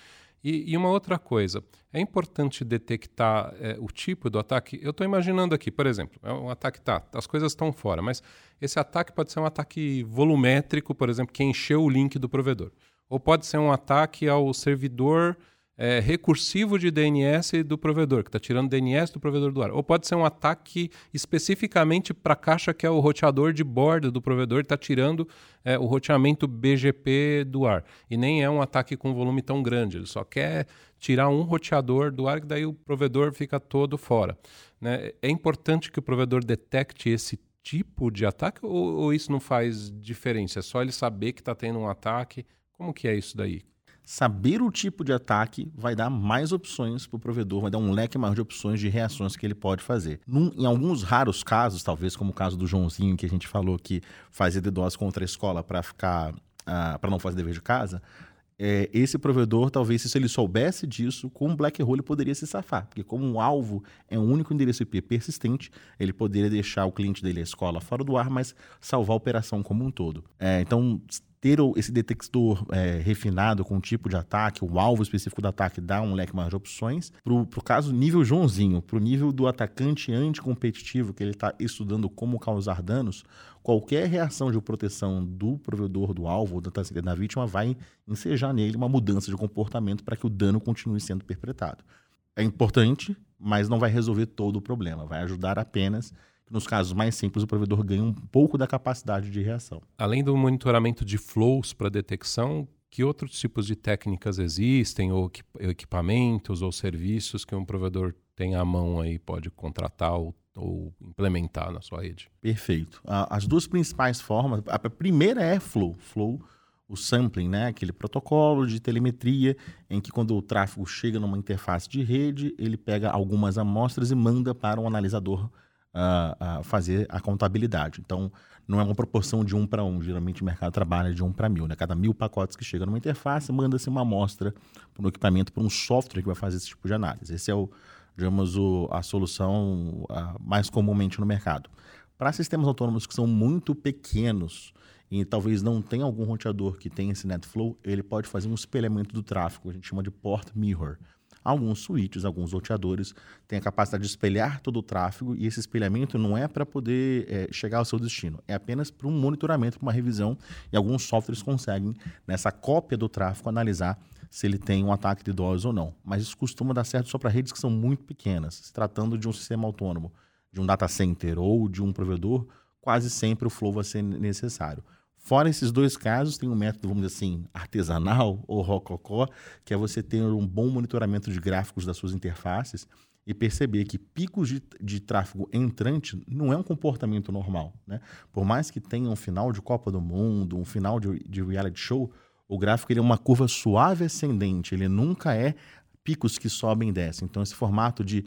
E, e uma outra coisa, é importante detectar é, o tipo do ataque. Eu estou imaginando aqui, por exemplo, é um ataque tá, as coisas estão fora, mas esse ataque pode ser um ataque volumétrico, por exemplo, que encheu o link do provedor. Ou pode ser um ataque ao servidor é, recursivo de DNS do provedor, que está tirando DNS do provedor do ar. Ou pode ser um ataque especificamente para a caixa que é o roteador de borda do provedor, está tirando é, o roteamento BGP do ar. E nem é um ataque com volume tão grande, ele só quer tirar um roteador do ar, que daí o provedor fica todo fora. Né? É importante que o provedor detecte esse tipo de ataque ou, ou isso não faz diferença? É só ele saber que está tendo um ataque? Como que é isso daí? Saber o tipo de ataque vai dar mais opções para o provedor, vai dar um leque maior de opções de reações que ele pode fazer. Num, em alguns raros casos, talvez como o caso do Joãozinho que a gente falou que fazia DDoS contra a escola para ficar uh, ah, para não fazer dever de casa, é, esse provedor, talvez, se ele soubesse disso, com o Black Hole ele poderia se safar. Porque como um alvo é um único endereço IP persistente, ele poderia deixar o cliente dele, a escola, fora do ar, mas salvar a operação como um todo. É, então, ter esse detector é, refinado com o tipo de ataque, o alvo específico do ataque dá um leque maior de opções. Para o caso nível Joãozinho, para o nível do atacante anticompetitivo, que ele está estudando como causar danos, qualquer reação de proteção do provedor do alvo, da, da vítima, vai ensejar nele uma mudança de comportamento para que o dano continue sendo perpetrado. É importante, mas não vai resolver todo o problema, vai ajudar apenas nos casos mais simples, o provedor ganha um pouco da capacidade de reação. Além do monitoramento de flows para detecção, que outros tipos de técnicas existem, ou equipamentos ou serviços que um provedor tem à mão aí, pode contratar ou, ou implementar na sua rede? Perfeito. As duas principais formas, a primeira é Flow. Flow, o sampling, né? aquele protocolo de telemetria em que quando o tráfego chega numa interface de rede, ele pega algumas amostras e manda para um analisador fazer a contabilidade. Então, não é uma proporção de um para um. Geralmente o mercado trabalha de um para mil. Né? Cada mil pacotes que chegam numa interface, manda-se uma amostra para um equipamento, para um software que vai fazer esse tipo de análise. Esse é o, digamos, o, a solução uh, mais comumente no mercado. Para sistemas autônomos que são muito pequenos e talvez não tenha algum roteador que tenha esse NetFlow, ele pode fazer um espelhamento do tráfego, a gente chama de port mirror. Alguns switches, alguns roteadores têm a capacidade de espelhar todo o tráfego e esse espelhamento não é para poder é, chegar ao seu destino, é apenas para um monitoramento, para uma revisão e alguns softwares conseguem, nessa cópia do tráfego, analisar se ele tem um ataque de DOS ou não. Mas isso costuma dar certo só para redes que são muito pequenas. Se tratando de um sistema autônomo, de um data center ou de um provedor, quase sempre o flow vai ser necessário. Fora esses dois casos, tem um método, vamos dizer assim, artesanal ou rococó, que é você ter um bom monitoramento de gráficos das suas interfaces e perceber que picos de, de tráfego entrante não é um comportamento normal. Né? Por mais que tenha um final de Copa do Mundo, um final de, de reality show, o gráfico ele é uma curva suave ascendente, ele nunca é picos que sobem e descem. Então, esse formato de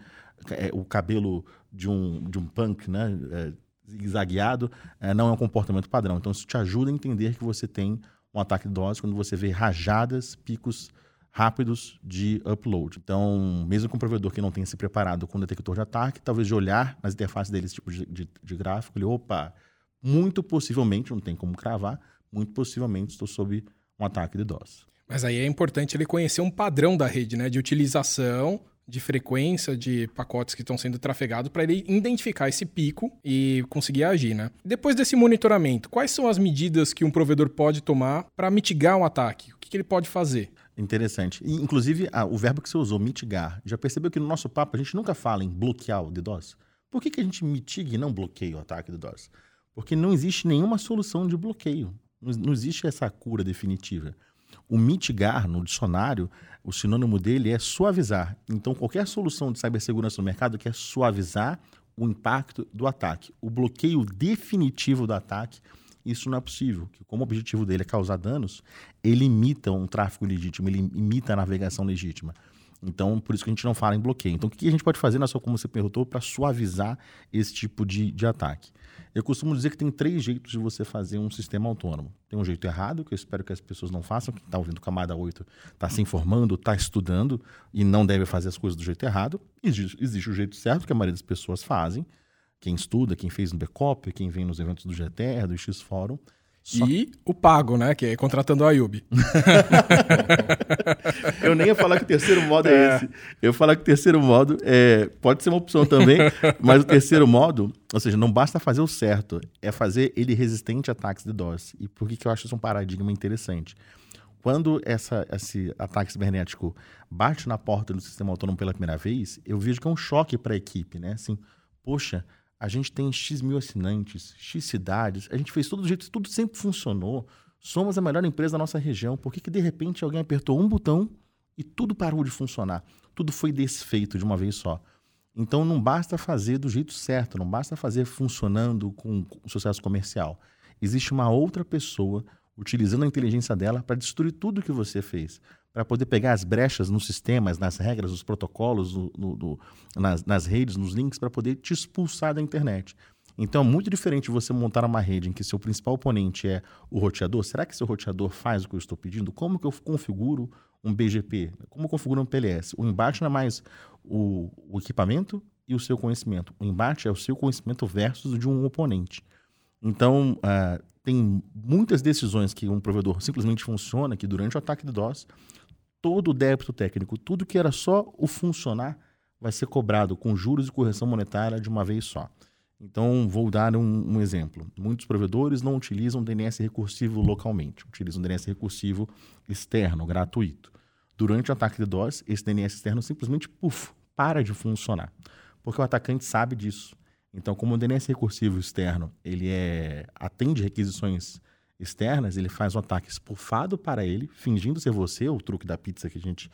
é, o cabelo de um, de um punk, né? É, zigue-zagueado, é, não é um comportamento padrão. Então, isso te ajuda a entender que você tem um ataque de dose quando você vê rajadas, picos rápidos de upload. Então, mesmo com um provedor que não tenha se preparado com um detector de ataque, talvez de olhar nas interfaces dele esse tipo de, de, de gráfico, ele, opa, muito possivelmente, não tem como cravar, muito possivelmente estou sob um ataque de DOS. Mas aí é importante ele conhecer um padrão da rede, né, de utilização de frequência de pacotes que estão sendo trafegados para ele identificar esse pico e conseguir agir, né? Depois desse monitoramento, quais são as medidas que um provedor pode tomar para mitigar um ataque? O que, que, ele pode fazer? Interessante. E, inclusive, o verbo que você usou, mitigar, já percebeu que no nosso papo a gente nunca fala em bloquear o DDoS? Por que, que a gente mitiga e não bloqueia o ataque do DDoS? Porque não existe nenhuma solução de bloqueio. Não existe essa cura definitiva. O mitigar, no dicionário, o sinônimo dele é suavizar. Então, qualquer solução de cibersegurança no mercado quer suavizar o impacto do ataque. O bloqueio definitivo do ataque, Isso não é possível. Que como o objetivo dele é causar danos, ele imita um tráfego legítimo, ele imita a navegação legítima. Então, por isso que a gente não fala em bloqueio. Então, o que a gente pode fazer, na sua, como você perguntou, para suavizar esse tipo de, de ataque? Eu costumo dizer que tem três jeitos de você fazer um sistema autônomo. Tem um jeito errado, que eu espero que as pessoas não façam. Quem está ouvindo camada 8 está se informando, está estudando e não deve fazer as coisas do jeito errado. Existe, existe o jeito certo, que a maioria das pessoas fazem. Quem estuda, quem fez no Backup, quem vem nos eventos do GTR, do X-Fórum. Só... E o pago, né? Que é contratando a Ayub. (laughs) eu nem ia falar que o terceiro modo é, é, esse. Eu ia falar que o terceiro modo é, pode ser uma opção também, (laughs) mas o terceiro modo, ou seja, não basta fazer o certo, é fazer ele resistente a ataques de DOS. E por que, que eu acho isso um paradigma interessante? Quando essa, esse ataque cibernético bate na porta do sistema autônomo pela primeira vez, eu vejo que é um choque para a equipe, né? Assim, poxa, a gente tem X mil assinantes, X cidades, a gente fez tudo do jeito, tudo sempre funcionou. Somos a melhor empresa da nossa região. Por que, que de repente alguém apertou um botão e tudo parou de funcionar? Tudo foi desfeito de uma vez só. Então não basta fazer do jeito certo, não basta fazer funcionando com sucesso comercial. Existe uma outra pessoa utilizando a inteligência dela para destruir tudo que você fez para poder pegar as brechas nos sistemas, nas regras, nos protocolos, no, no, no, nas, nas redes, nos links, para poder te expulsar da internet. Então é muito diferente você montar uma rede em que seu principal oponente é o roteador. Será que seu roteador faz o que eu estou pedindo? Como que eu configuro um BGP? Como eu configuro um PLS? O embate não é mais o, o equipamento e o seu conhecimento. O embate é o seu conhecimento versus de um oponente. Então, uh, tem muitas decisões que um provedor simplesmente funciona, que durante o ataque de DOS, todo o débito técnico, tudo que era só o funcionar, vai ser cobrado com juros e correção monetária de uma vez só. Então, vou dar um, um, exemplo. Muitos provedores não utilizam DNS recursivo localmente, utilizam DNS recursivo externo, gratuito. Durante o ataque de DOS, esse DNS externo simplesmente puff, para de funcionar, porque o atacante sabe disso. Então, como o DNS recursivo externo ele é, atende requisições externas, ele faz um ataque espufado para ele, fingindo ser você, o truque da pizza que a gente.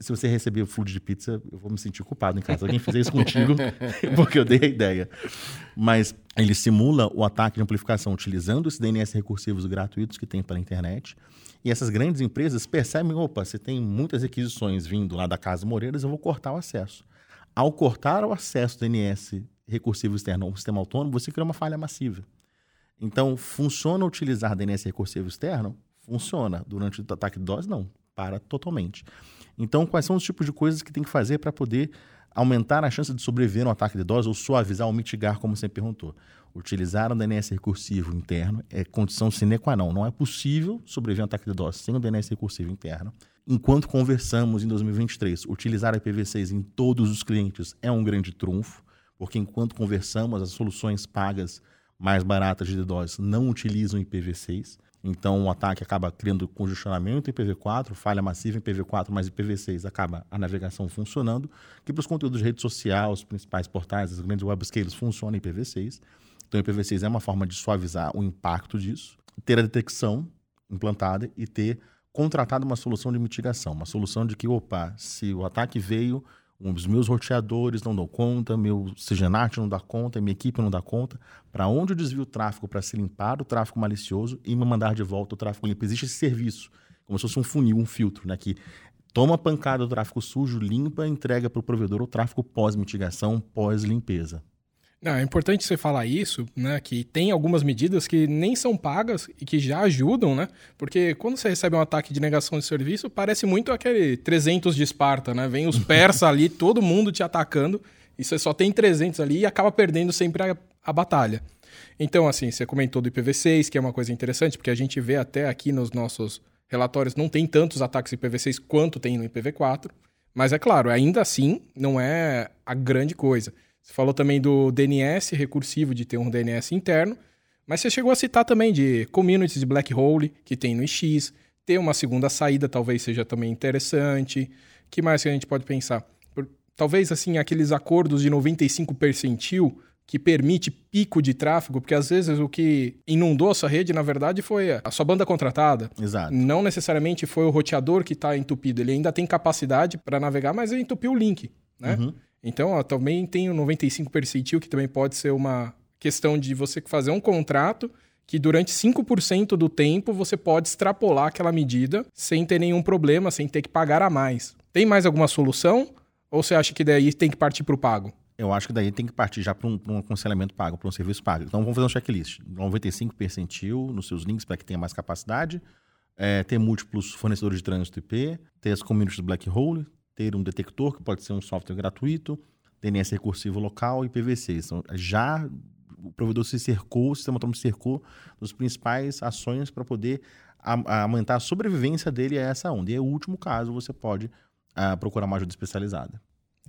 Se você receber o food de pizza, eu vou me sentir culpado em casa. Alguém fizer isso contigo, (laughs) porque eu dei a ideia. Mas ele simula o ataque de amplificação utilizando os DNS recursivos gratuitos que tem pela internet. E essas grandes empresas percebem: opa, você tem muitas requisições vindo lá da Casa Moreiras, eu vou cortar o acesso. Ao cortar o acesso do DNS recursivo externo ao sistema autônomo, você cria uma falha massiva. Então, funciona utilizar DNS recursivo externo? Funciona. Durante o ataque de DOS, não. Para totalmente. Então, quais são os tipos de coisas que tem que fazer para poder aumentar a chance de sobreviver no ataque de DOS ou suavizar ou mitigar, como você perguntou? Utilizar um DNS recursivo interno é condição sine qua non. Não é possível sobreviver a um ataque de DOS sem um DNS recursivo interno. Enquanto conversamos em 2023, utilizar IPv6 em todos os clientes é um grande trunfo, porque enquanto conversamos, as soluções pagas mais baratas de DDoS não utilizam IPv6. Então o ataque acaba criando congestionamento em IPv4, falha massiva em IPv4, mas IPv6 acaba a navegação funcionando, que para os conteúdos de rede social, os principais portais, as grandes web scales funcionam em IPv6. Então IPv6 é uma forma de suavizar o impacto disso, ter a detecção implantada e ter contratado uma solução de mitigação, uma solução de que, opa, se o ataque veio os meus roteadores não dão conta, meu CGNAT não dá conta, minha equipe não dá conta. Para onde eu desvio o tráfego para se limpar o tráfego malicioso e me mandar de volta o tráfego limpo? Existe esse serviço, como se fosse um funil, um filtro, né? que toma a pancada do tráfego sujo, limpa, entrega para o provedor o tráfego pós-mitigação, pós-limpeza. Não, é importante você falar isso, né? Que tem algumas medidas que nem são pagas e que já ajudam, né? Porque quando você recebe um ataque de negação de serviço, parece muito aquele 300 de Esparta, né? Vem os (laughs) persas ali, todo mundo te atacando, e você só tem 300 ali e acaba perdendo sempre a, a batalha. Então, assim, você comentou do IPv6, que é uma coisa interessante, porque a gente vê até aqui nos nossos relatórios, não tem tantos ataques IPv6 quanto tem no IPv4. Mas é claro, ainda assim, não é a grande coisa. Você falou também do DNS recursivo, de ter um DNS interno, mas você chegou a citar também de communities de black hole que tem no X, ter uma segunda saída talvez seja também interessante. que mais que a gente pode pensar? Por, talvez assim aqueles acordos de 95 percentil que permite pico de tráfego, porque às vezes o que inundou a sua rede, na verdade, foi a sua banda contratada. Exato. Não necessariamente foi o roteador que está entupido. Ele ainda tem capacidade para navegar, mas ele entupiu o link, né? Uhum. Então, ó, também tem o 95 percentil, que também pode ser uma questão de você fazer um contrato que durante 5% do tempo você pode extrapolar aquela medida sem ter nenhum problema, sem ter que pagar a mais. Tem mais alguma solução? Ou você acha que daí tem que partir para o pago? Eu acho que daí tem que partir já para um, um, aconselhamento pago, para um serviço pago. Então vamos fazer um checklist. 95 percentil nos seus links para que tenha mais capacidade, é, ter múltiplos fornecedores de trânsito IP, ter as communities do Black Hole, ter um detector, que pode ser um software gratuito, DNS recursivo local e PVC. Então, já o provedor se cercou, o sistema autônomo se cercou dos principais ações para poder aumentar a sobrevivência dele a essa onda. E é o último caso, você pode uh, procurar uma ajuda especializada.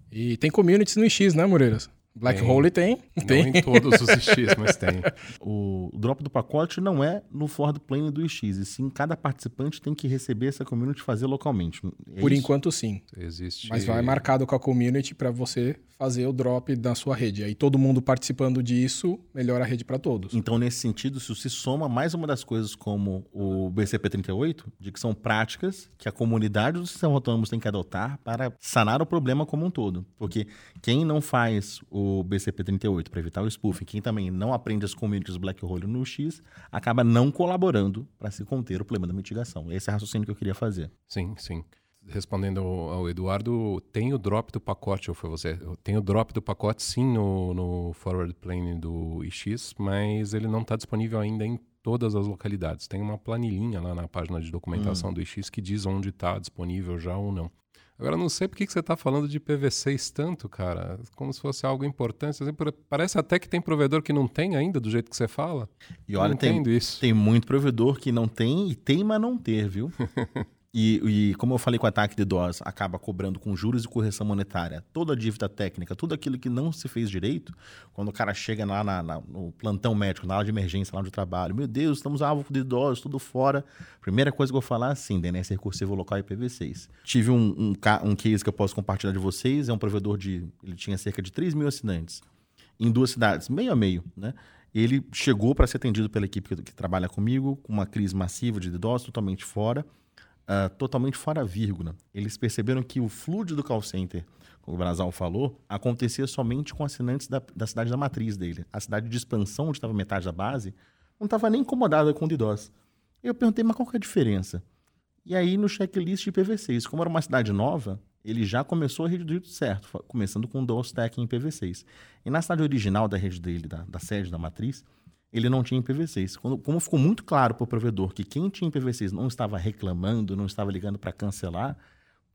E tem communities no X, né, Moreiras? Black Tem. Hole tem. Não tem. em todos os (laughs) X, mas tem. O drop do pacote não é no forward plane do X, e sim cada participante tem que receber essa community fazer localmente. É Por isso? enquanto, sim. Existe. Mas vai marcado com a community para você fazer o drop da sua rede. Aí todo mundo participando disso, melhora a rede para todos. Então, nesse sentido, se se soma mais uma das coisas como o BCP38, de que são práticas que a comunidade dos sistemas autônomos tem que adotar para sanar o problema como um todo. Porque quem não faz o BCP38 para evitar o spoofing, quem também não aprende as communities Black Hole no X, acaba não colaborando para se conter o problema da mitigação. Esse é o raciocínio que eu queria fazer. Sim, sim. Respondendo ao Eduardo, tem o drop do pacote, ou foi você? Tem o drop do pacote sim no, no forward plane do IX, mas ele não está disponível ainda em todas as localidades. Tem uma planilhinha lá na página de documentação do IX que diz onde está disponível já ou não. Agora, não sei por que você está falando de PV6 tanto, cara. Como se fosse algo importante. Assim, Parece até que tem provedor que não tem ainda, do jeito que você fala. E olha, tem, isso. Tem muito provedor que não tem e teima não ter, viu? (laughs) e, e como eu falei com o ataque de DOS, acaba cobrando com juros e correção monetária toda a dívida técnica, tudo aquilo que não se fez direito, quando o cara chega lá na- na- no plantão médico, na aula de emergência, lá onde eu trabalho, meu Deus, estamos alvo de DOS, tudo fora. Primeira coisa que eu vou falar, sim, DNS recursivo local IPv6. Tive um, um, um case que eu posso compartilhar de vocês, é um provedor de... ele tinha cerca de 3 mil assinantes em duas cidades, meio a meio, né? Ele chegou para ser atendido pela equipe que, que trabalha comigo, com uma crise massiva de DDoS, totalmente fora, ah, totalmente fora vírgula. Eles perceberam que o fluxo do call center, como o Brasal falou, acontecia somente com assinantes da, da cidade da matriz dele. A cidade de expansão, onde estava metade da base, não estava nem incomodada com o DDoS. Eu perguntei, mas qual que é a diferença? E aí, no checklist de IPv6, como era uma cidade nova, ele já começou a rede do certo, começando com o dual stack em IPv6. E na cidade original da rede dele, da, da sede da matriz, ele não tinha IPv6. Quando, como ficou muito claro para o provedor que quem tinha IPv6 não estava reclamando, não estava ligando para cancelar,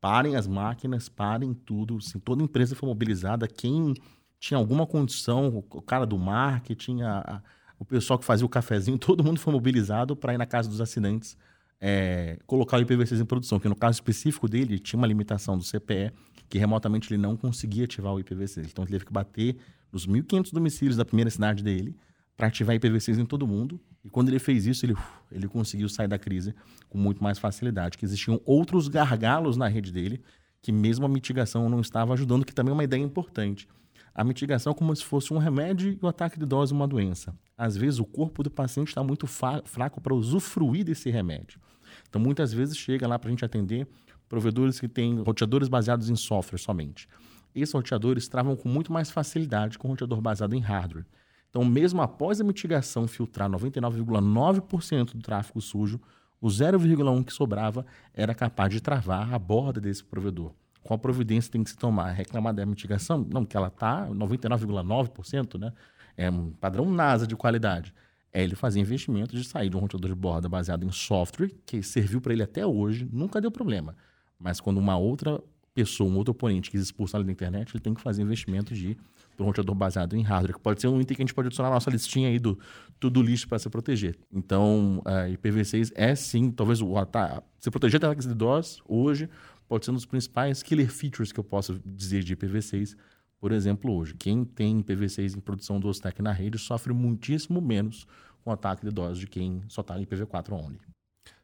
parem as máquinas, parem tudo. Assim, toda empresa foi mobilizada. Quem tinha alguma condição, o, cara do marketing, a- a- o pessoal que fazia o cafezinho, (laughs) todo mundo foi mobilizado para ir na casa dos assinantes é, colocar o IPv6 em produção, que no caso específico dele tinha uma limitação do CPE, que remotamente ele não conseguia ativar o IPv6. Então ele teve que bater nos 1.500 domicílios da primeira cidade dele para ativar IPv6 em todo mundo. E quando ele fez isso, ele, ele conseguiu sair da crise com muito mais facilidade, que existiam outros gargalos na rede dele, que mesmo a mitigação não estava ajudando, que também é uma ideia importante. A mitigação é como se fosse um remédio e o ataque de dose uma doença. Às vezes o corpo do paciente está muito fraco para usufruir desse remédio. Então muitas vezes chega lá para a gente atender provedores que têm roteadores baseados em software somente. Esses roteadores travam com muito mais facilidade com o roteador baseado em hardware. Então, mesmo após a mitigação filtrar 99,9% do tráfego sujo, o 0,1% que sobrava era capaz de travar a borda desse provedor. Qual providência tem que se tomar? Reclamar da mitigação? Não, que ela está 99,9%, né? É um padrão NASA de qualidade. É ele fazer investimento de sair de um roteador de borda baseado em software, que serviu para ele até hoje, nunca deu problema. Mas quando uma outra pessoa, um outro oponente quis expulsar ele da internet, ele tem que fazer investimento de um roteador baseado em hardware, que pode ser um item que a gente pode adicionar na nossa listinha aí do tudo lixo para se proteger. Então, a IPv6 é sim, talvez o ata- se proteger de ataques de DOS hoje pode ser um dos principais killer features que eu posso dizer de IPv6. Por exemplo, hoje, quem tem IPv6 em produção do stack na rede sofre muitíssimo menos com ataque de DOS de quem só está em IPv4 only.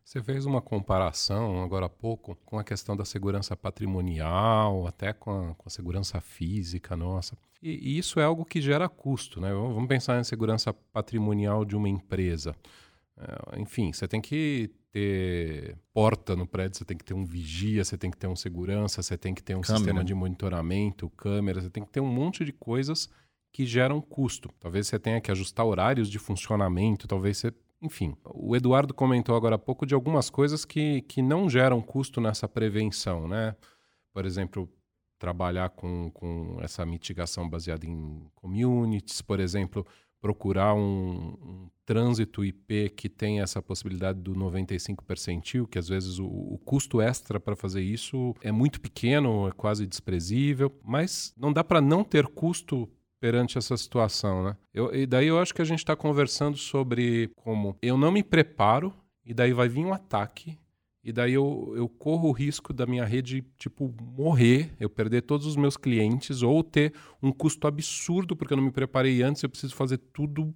Você fez uma comparação agora há pouco com a questão da segurança patrimonial, até com a, com a segurança física nossa. E, e isso é algo que gera custo, né? Vamos pensar em segurança patrimonial de uma empresa. É, enfim, você tem que ter porta no prédio, você tem que ter um vigia, você tem que ter um segurança, você tem que ter um Câmera. sistema de monitoramento, câmera, você tem que ter um monte de coisas que geram custo. Talvez você tenha que ajustar horários de funcionamento, talvez você Enfim, o Eduardo comentou agora há pouco de algumas coisas que, que não geram custo nessa prevenção, né? Por exemplo, trabalhar com, com essa mitigação baseada em communities, por exemplo, procurar um, um, trânsito IP que tem essa possibilidade do 95 percentil, que às vezes o, o custo extra para fazer isso é muito pequeno, é quase desprezível, mas não dá para não ter custo perante essa situação, né? Eu, e daí eu acho que a gente está conversando sobre como eu não me preparo e daí vai vir um ataque e daí eu, eu corro o risco da minha rede, tipo, morrer, eu perder todos os meus clientes ou ter um custo absurdo porque eu não me preparei antes, eu preciso fazer tudo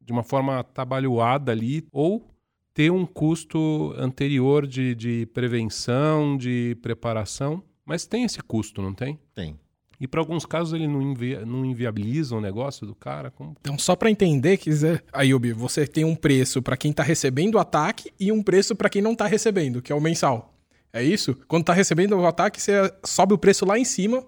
de uma forma trabalhada ali, ou ter um custo anterior de, de prevenção, de preparação. Mas tem esse custo, não tem? Tem. E para alguns casos ele não, invi não inviabiliza o negócio do cara. Como... Então, só para entender, quiser, Ayub, você tem um preço para quem está recebendo o ataque e um preço para quem não está recebendo, que é o mensal. É isso? Quando está recebendo o ataque, você sobe o preço lá em cima,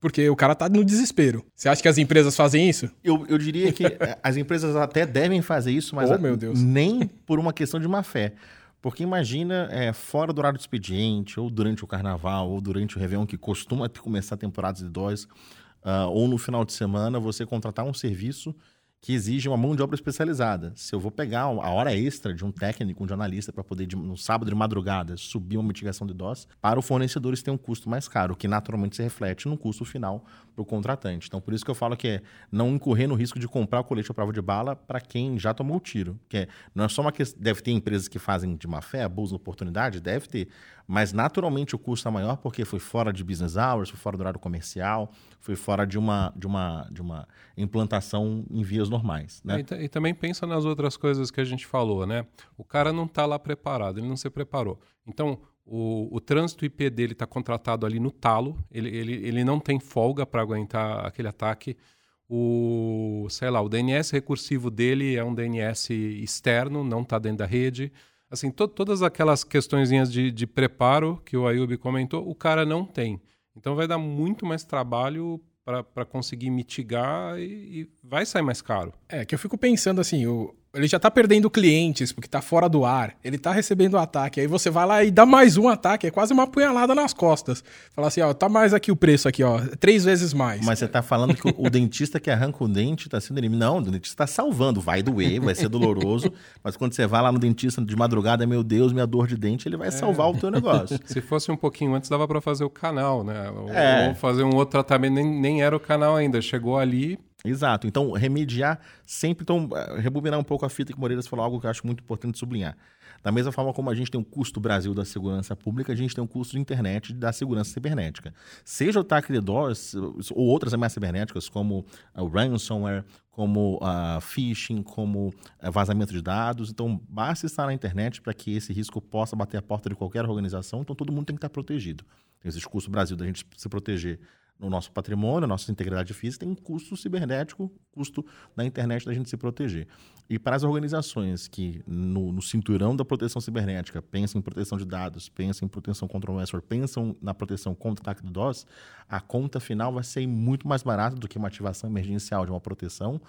porque o cara tá no desespero. Você acha que as empresas fazem isso? Eu, eu diria que eh, as empresas até devem fazer isso, mas oh, meu Deus. nem por uma questão de má fé. Porque imagina, é, fora do horário do expediente, ou durante o carnaval, ou durante o Réveillon, que costuma (laughs) começar temporadas de dóis, uh, ou no final de semana, você contratar um serviço que exige uma mão de obra especializada. Se eu vou pegar a hora extra de um técnico, um jornalista, para poder, no sábado de madrugada, subir uma mitigação de DOS, para o fornecedor isso tem um custo mais caro, que naturalmente se reflete no custo final para o contratante. Então, por isso que eu falo que é não incorrer no risco de comprar o colete à prova de bala para quem já tomou o tiro. Que é, não é só uma questão. Deve ter empresas que fazem de má fé, abusam da oportunidade, deve ter. Mas naturalmente o custo é maior porque foi fora de business hours, foi fora do horário comercial, foi fora de uma, de uma, de uma implantação em vias normais. Né? E, e, também pensa nas outras coisas que a gente falou, né? O cara não está lá preparado, ele não se preparou. Então, o, o trânsito IP dele está contratado ali no talo, ele, ele, ele não tem folga para aguentar aquele ataque. O, sei lá, o DNS recursivo dele é um DNS externo, não está dentro da rede. Assim, to, todas aquelas questõezinhas de, de preparo que o Ayub comentou, o cara não tem. Então vai dar muito mais trabalho para conseguir mitigar e, e, vai sair mais caro. É, que eu fico pensando assim, o, ele já tá perdendo clientes porque tá fora do ar, ele tá recebendo ataque, aí você vai lá e dá mais um ataque, é quase uma punhalada nas costas. Fala assim, ó, tá mais aqui o preço aqui, ó, três vezes mais. Mas você tá falando que o, dentista que arranca o dente tá sendo eliminado. Não, o dentista tá salvando, vai doer, vai ser doloroso, mas quando você vai lá no dentista de madrugada, meu Deus, minha dor de dente, ele vai é. salvar o teu negócio. (laughs) Se fosse um pouquinho antes, dava para fazer o canal, né? Ou, é. ou fazer um outro tratamento, nem, nem era o canal ainda, chegou ali, Exato. Então, remediar sempre. Então, eh, rebobinar um pouco a fita que o Moreira falou, algo que eu acho muito importante sublinhar. Da mesma forma como a gente tem um custo Brasil da segurança pública, a gente tem um custo de internet da segurança cibernética. Seja o ataque de DOS ou outras ameaças cibernéticas, como o ransomware, como uh, phishing, como uh, vazamento de dados. Então, basta estar na internet para que esse risco possa bater a porta de qualquer organização. Então, todo mundo tem que estar protegido. Tem esse custo Brasil da gente se proteger no nosso patrimônio, nossa integridade física, tem um custo cibernético, custo da internet da gente se proteger. E para as organizações que, no, no cinturão da proteção cibernética, pensam em proteção de dados, pensam em proteção contra o ransomware, pensam na proteção contra o ataque do DOS, a conta final vai ser muito mais barata do que uma ativação emergencial de uma proteção,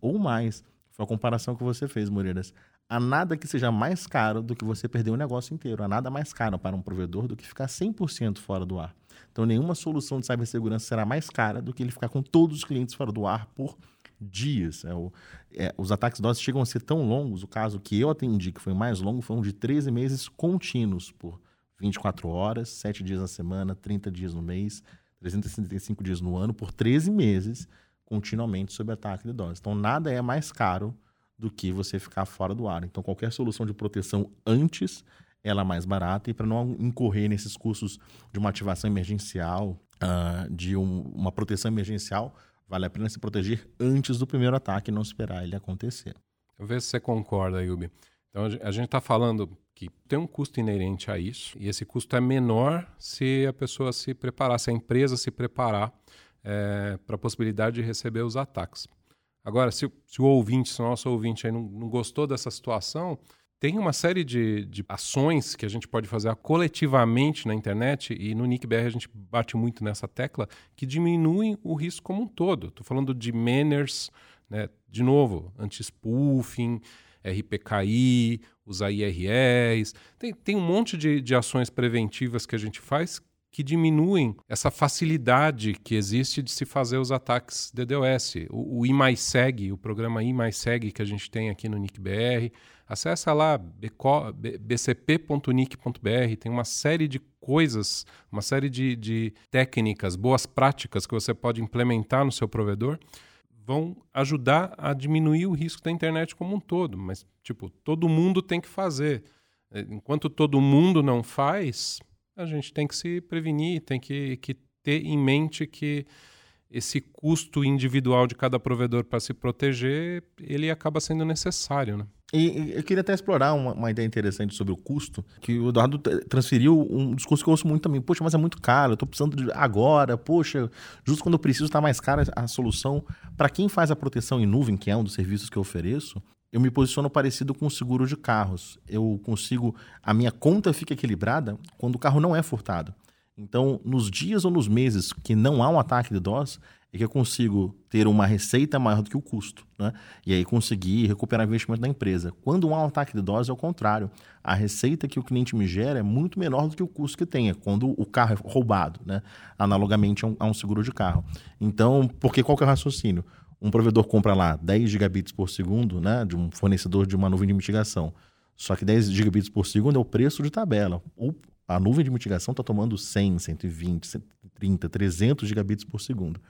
ou mais. Foi a comparação que você fez, Moreiras. Há nada que seja mais caro do que você perder o negócio inteiro. Há nada mais caro para um provedor do que ficar 100% fora do ar. Então, nenhuma solução de cibersegurança será mais cara do que ele ficar com todos os clientes fora do ar por dias. É, o, é, os ataques DOS chegam a ser tão longos, o caso que eu atendi, que foi mais longo, foi um de 13 meses contínuos, por 24 horas, 7 dias na semana, 30 dias no mês, 365 dias no ano, por 13 meses, continuamente sob ataque de DOS. Então, nada é mais caro do que você ficar fora do ar. Então, qualquer solução de proteção antes ela mais barata e para não incorrer nesses custos de uma ativação emergencial, uh, de um, uma proteção emergencial, vale a pena se proteger antes do primeiro ataque e não esperar ele acontecer. Vê se você concorda, Yubi. Então a gente está falando que tem um custo inerente a isso e esse custo é menor se a pessoa se preparar, se a empresa se preparar é, para a possibilidade de receber os ataques. Agora, se, se, o ouvinte, se o nosso ouvinte aí não, não gostou dessa situação, tem uma série de, de ações que a gente pode fazer coletivamente na internet, e no NICBR a gente bate muito nessa tecla, que diminuem o risco como um todo. Estou falando de manners, né? de novo, anti-spoofing, RPKI, usar IRS. Tem, tem um monte de, de ações preventivas que a gente faz que diminuem essa facilidade que existe de se fazer os ataques DDoS. O, o o programa IMAISEG que a gente tem aqui no NICBR, acessa lá bcp.nic.br, tem uma série de coisas, uma série de, de técnicas, boas práticas que você pode implementar no seu provedor vão ajudar a diminuir o risco da internet como um todo. Mas, tipo, todo mundo tem que fazer. Enquanto todo mundo não faz, a gente tem que se prevenir, tem que, que ter em mente que esse custo individual de cada provedor para se proteger, ele acaba sendo necessário, né? E eu queria até explorar uma, uma, ideia interessante sobre o custo, que o Eduardo transferiu um discurso que eu ouço muito também. Poxa, mas é muito caro, eu estou precisando de agora, poxa, justo quando eu preciso está mais cara a solução. Para quem faz a proteção em nuvem, que é um dos serviços que eu ofereço, eu me posiciono parecido com o seguro de carros. Eu consigo, a minha conta fica equilibrada quando o carro não é furtado. Então, nos dias ou nos meses que não há um ataque de DOS, é que eu consigo ter uma receita maior do que o custo, né? E aí conseguir recuperar o investimento da empresa. Quando há um ataque de DOS, é o contrário. A receita que o cliente me gera é muito menor do que o custo que tenha, quando o carro é roubado, né? Analogamente a um, a um seguro de carro. Então, porque qual que é o raciocínio? um provedor compra lá 10 gigabits por segundo, né, de um fornecedor de uma nuvem de mitigação. Só que 10 gigabits por segundo é o preço de tabela. O, a nuvem de mitigação está tomando 100, 120, 130, 300 gigabits por segundo.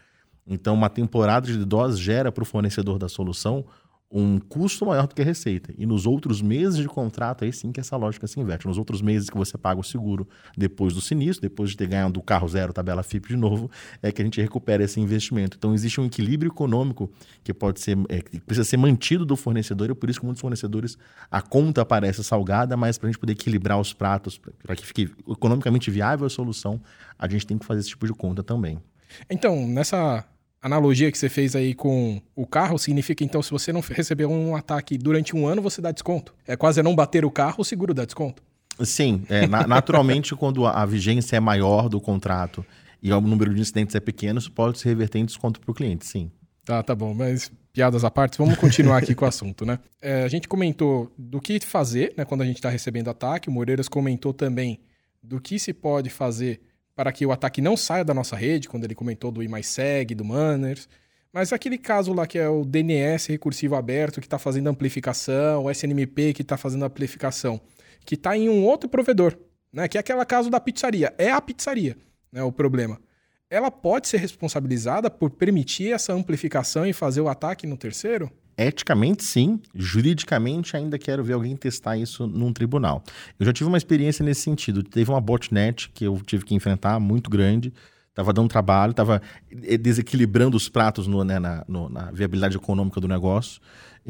Então, uma temporada de DOS gera para o fornecedor da solução um custo maior do que a receita. E nos outros meses de contrato, aí sim que essa lógica se inverte. Nos outros meses que você paga o seguro depois do sinistro, depois de ter ganhado o carro zero, tabela FIP de novo, é que a gente recupera esse investimento. Então existe um equilíbrio econômico que pode ser, é, que precisa ser mantido do fornecedor, e por isso que muitos fornecedores a conta parece salgada, mas para a gente poder equilibrar os pratos, para que fique economicamente viável a solução, a gente tem que fazer esse tipo de conta também. Então, nessa analogia que você fez aí com o carro significa então se você não receber um ataque durante um ano, você dá desconto. É quase não bater o carro, o seguro dá desconto. Sim, é, na, (laughs) naturalmente quando a vigência é maior do contrato e o número de incidentes é pequeno, isso pode se reverter em desconto para o cliente, sim. Tá, tá bom, mas piadas à parte, vamos continuar aqui com o assunto, né? É, a gente comentou do que fazer né, quando a gente está recebendo ataque, o Moreiras comentou também do que se pode fazer para que o ataque não saia da nossa rede, quando ele comentou do IMAISEG, do Manners. Mas aquele caso lá que é o DNS recursivo aberto que está fazendo amplificação, o SNMP que está fazendo amplificação, que está em um outro provedor, né? que é aquele caso da pizzaria. É a pizzaria né, o problema. Ela pode ser responsabilizada por permitir essa amplificação e fazer o ataque no terceiro? Eticamente, sim. Juridicamente, ainda quero ver alguém testar isso num tribunal. Eu já tive uma experiência nesse sentido. Teve uma botnet que eu tive que enfrentar, muito grande. Estava dando trabalho, estava eh, desequilibrando os pratos no, né, na, no, na viabilidade econômica do negócio.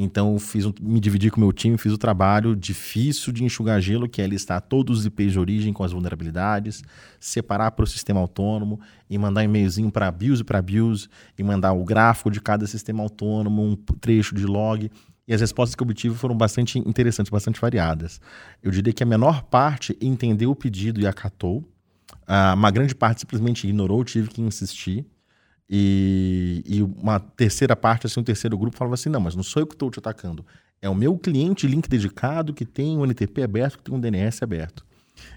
Então, fiz um, me dividi com o meu time, fiz o trabalho difícil de enxugar gelo, que é listar todos os IPs de origem com as vulnerabilidades, separar para o sistema autônomo e mandar e-mailzinho para BIOS e para BIOS e mandar o gráfico de cada sistema autônomo, um trecho de log. E as respostas que obtive foram bastante interessantes, bastante variadas. Eu diria que a menor parte entendeu o pedido e acatou. Uh, uma grande parte simplesmente ignorou, tive que insistir. E, e, uma terceira parte, assim, um terceiro grupo falava assim: não, mas não sou eu que estou te atacando. É o meu cliente link dedicado que tem um NTP aberto, que tem um DNS aberto.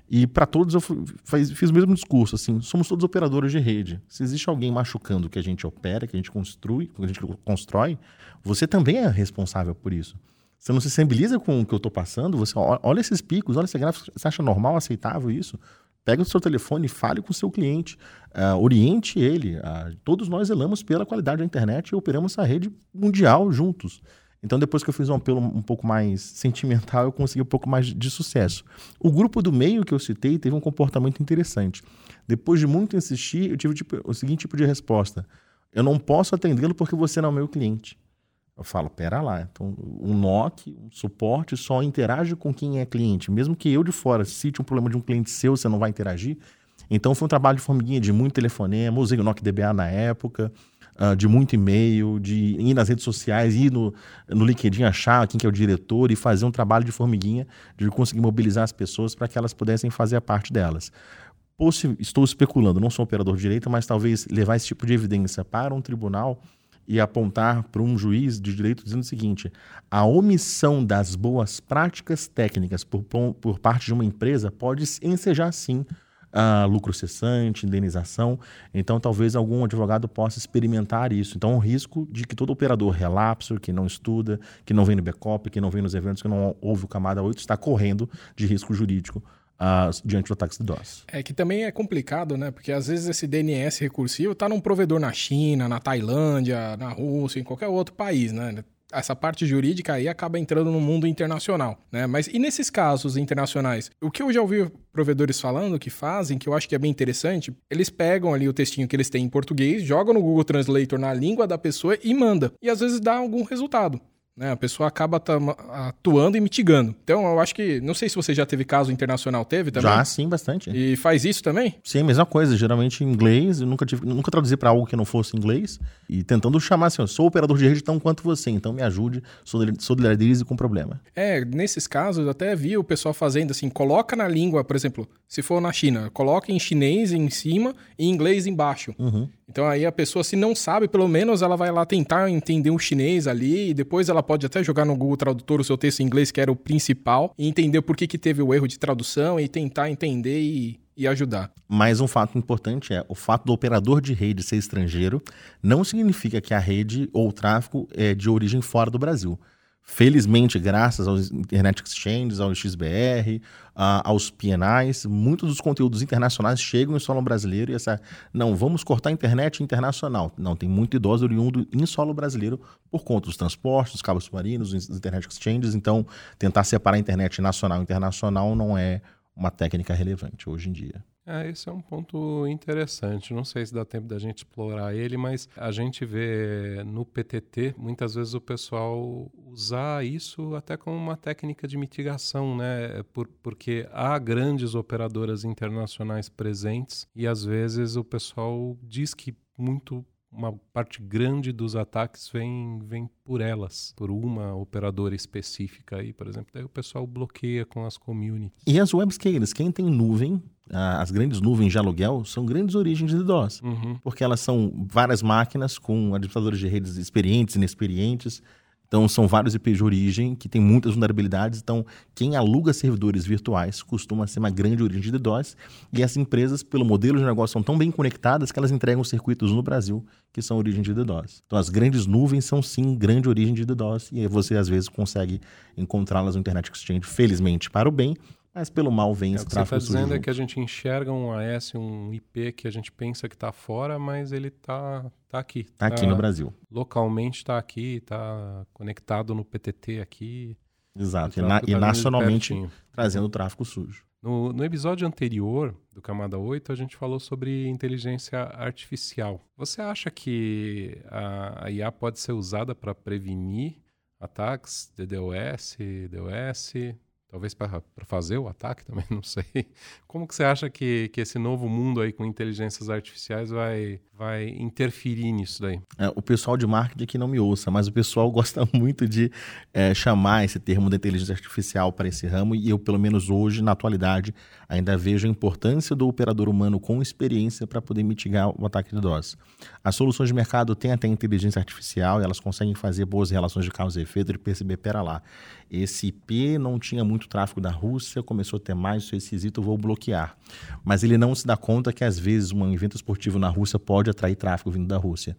E para todos eu fiz, fiz o mesmo discurso, assim, somos todos operadores de rede. Se existe alguém machucando o que a gente opera, que a gente construi, que a gente constrói, você também é responsável por isso. Você não se sensibiliza com o que eu estou passando, você olha esses picos, olha esse gráfico, você acha normal, aceitável isso? Pega o seu telefone fale com o seu cliente, uh, oriente ele. Uh, todos nós zelamos pela qualidade da internet e operamos essa rede mundial juntos. Então, depois que eu fiz um apelo um pouco mais sentimental, eu consegui um pouco mais de sucesso. O grupo do meio que eu citei teve um comportamento interessante. Depois de muito insistir, eu tive tipo, o seguinte tipo de resposta: Eu não posso atendê-lo porque você não é meu cliente. Eu falo, pera lá, então o NOC, o suporte só interage com quem é cliente. Mesmo que eu de fora cite um problema de um cliente seu, você não vai interagir. Então foi um trabalho de formiguinha, de muito telefonema, usei o NOC DBA na época, uh, de muito e-mail, de ir nas redes sociais, ir no, no LinkedIn achar quem que é o diretor e fazer um trabalho de formiguinha, de conseguir mobilizar as pessoas para que elas pudessem fazer a parte delas. Estou especulando, não sou um operador de direito, mas talvez levar esse tipo de evidência para um tribunal e apontar para um juiz de direito dizendo o seguinte: a omissão das boas práticas técnicas por, por parte de uma empresa pode ensejar sim uh, lucro cessante, indenização. Então, talvez algum advogado possa experimentar isso. Então, o risco de que todo operador relapso, que não estuda, que não vem no backup, que não vem nos eventos, que não ouve o camada 8, está correndo de risco jurídico Uh, diante do ataque de DOS. É que também é complicado, né? Porque às vezes esse DNS recursivo está num provedor na China, na Tailândia, na Rússia, em qualquer outro país, né? essa parte jurídica aí acaba entrando no mundo internacional, né? Mas e nesses casos internacionais? O que eu já ouvi provedores falando que fazem, que eu acho que é bem interessante, eles pegam ali o textinho que eles têm em português, jogam no Google Translator na língua da pessoa e manda. E às vezes dá algum resultado. Né? A pessoa acaba atuando e mitigando. Então, eu acho que. Não sei se você já teve caso internacional, teve também? Já, sim, bastante. E faz isso também? Sim, mesma coisa. Geralmente em inglês. Eu nunca, tive, nunca traduzi para algo que não fosse inglês. E tentando chamar assim: eu sou operador de rede tão quanto você, então me ajude, solidarize com o problema. É, nesses casos, eu até vi o pessoal fazendo assim: coloca na língua, por exemplo, se for na China, coloca em chinês em cima e em inglês embaixo. Uhum. Então aí a pessoa, se não sabe, pelo menos ela vai lá tentar entender um chinês ali, e depois ela pode até jogar no Google Tradutor o seu texto em inglês, que era o principal, e entender por que, que teve o erro de tradução e tentar entender e, e ajudar. Mas um fato importante é o fato do operador de rede ser estrangeiro não significa que a rede ou o tráfego é de origem fora do Brasil. Felizmente, graças aos Internet Exchanges, ao XBR, uh, aos PNIs, muitos dos conteúdos internacionais chegam em solo brasileiro e essa, não, vamos cortar a internet internacional. Não, tem muito idoso oriundo em solo brasileiro por conta dos transportes, dos cabos submarinos, dos Internet Exchanges, então tentar separar a internet nacional e internacional não é uma técnica relevante hoje em dia. É, esse é um ponto interessante. Não sei se dá tempo da gente explorar ele, mas a gente vê no PTT muitas vezes o pessoal usar isso até como uma técnica de mitigação, né? Por, porque há grandes operadoras internacionais presentes e às vezes o pessoal diz que muito uma parte grande dos ataques vem, vem por elas, por uma operadora específica aí, por exemplo. Daí o pessoal bloqueia com as communities. E as webscalers, quem tem nuvem, as grandes nuvens de aluguel, são grandes origens de DDoS. Uhum. Porque elas são várias máquinas com administradores de redes experientes e inexperientes então, são vários IPs de origem que têm muitas vulnerabilidades. Então, quem aluga servidores virtuais costuma ser uma grande origem de DDoS. E as empresas, pelo modelo de negócio, são tão bem conectadas que elas entregam circuitos no Brasil que são origem de DDoS. Então, as grandes nuvens são, sim, grande origem de DDoS. E aí você, às vezes, consegue encontrá-las no Internet Exchange, felizmente, para o bem, mas pelo mal vem é, esse tráfego Você está dizendo é que a gente enxerga um AS, um IP que a gente pensa que está fora, mas ele está tá aqui. Está tá aqui no Brasil. Localmente está aqui, está conectado no PTT aqui. Exato, e, na, e tá nacionalmente trazendo tráfego sujo. No, no, episódio anterior do Camada 8, a gente falou sobre inteligência artificial. Você acha que a, a IA pode ser usada para prevenir ataques DDoS, DOS? Talvez para fazer o ataque (laughs) também, não sei. Como que você acha que, que esse novo mundo aí com inteligências artificiais vai, vai interferir nisso daí? É, o pessoal de marketing aqui não me ouça, mas o pessoal (laughs) gosta muito de é, chamar esse termo da inteligência artificial para esse ramo e eu, pelo menos hoje, na atualidade, ainda vejo a importância do operador humano com experiência para poder mitigar o ataque de DOS. As soluções de mercado têm até inteligência artificial e elas conseguem fazer boas relações de causa e efeito e perceber, pera lá, esse IP não tinha muito tráfego da Rússia, começou a ter mais, isso é esquisito, vou bloquear. Mas ele não se dá conta que às vezes um evento esportivo na Rússia pode atrair tráfego vindo da Rússia.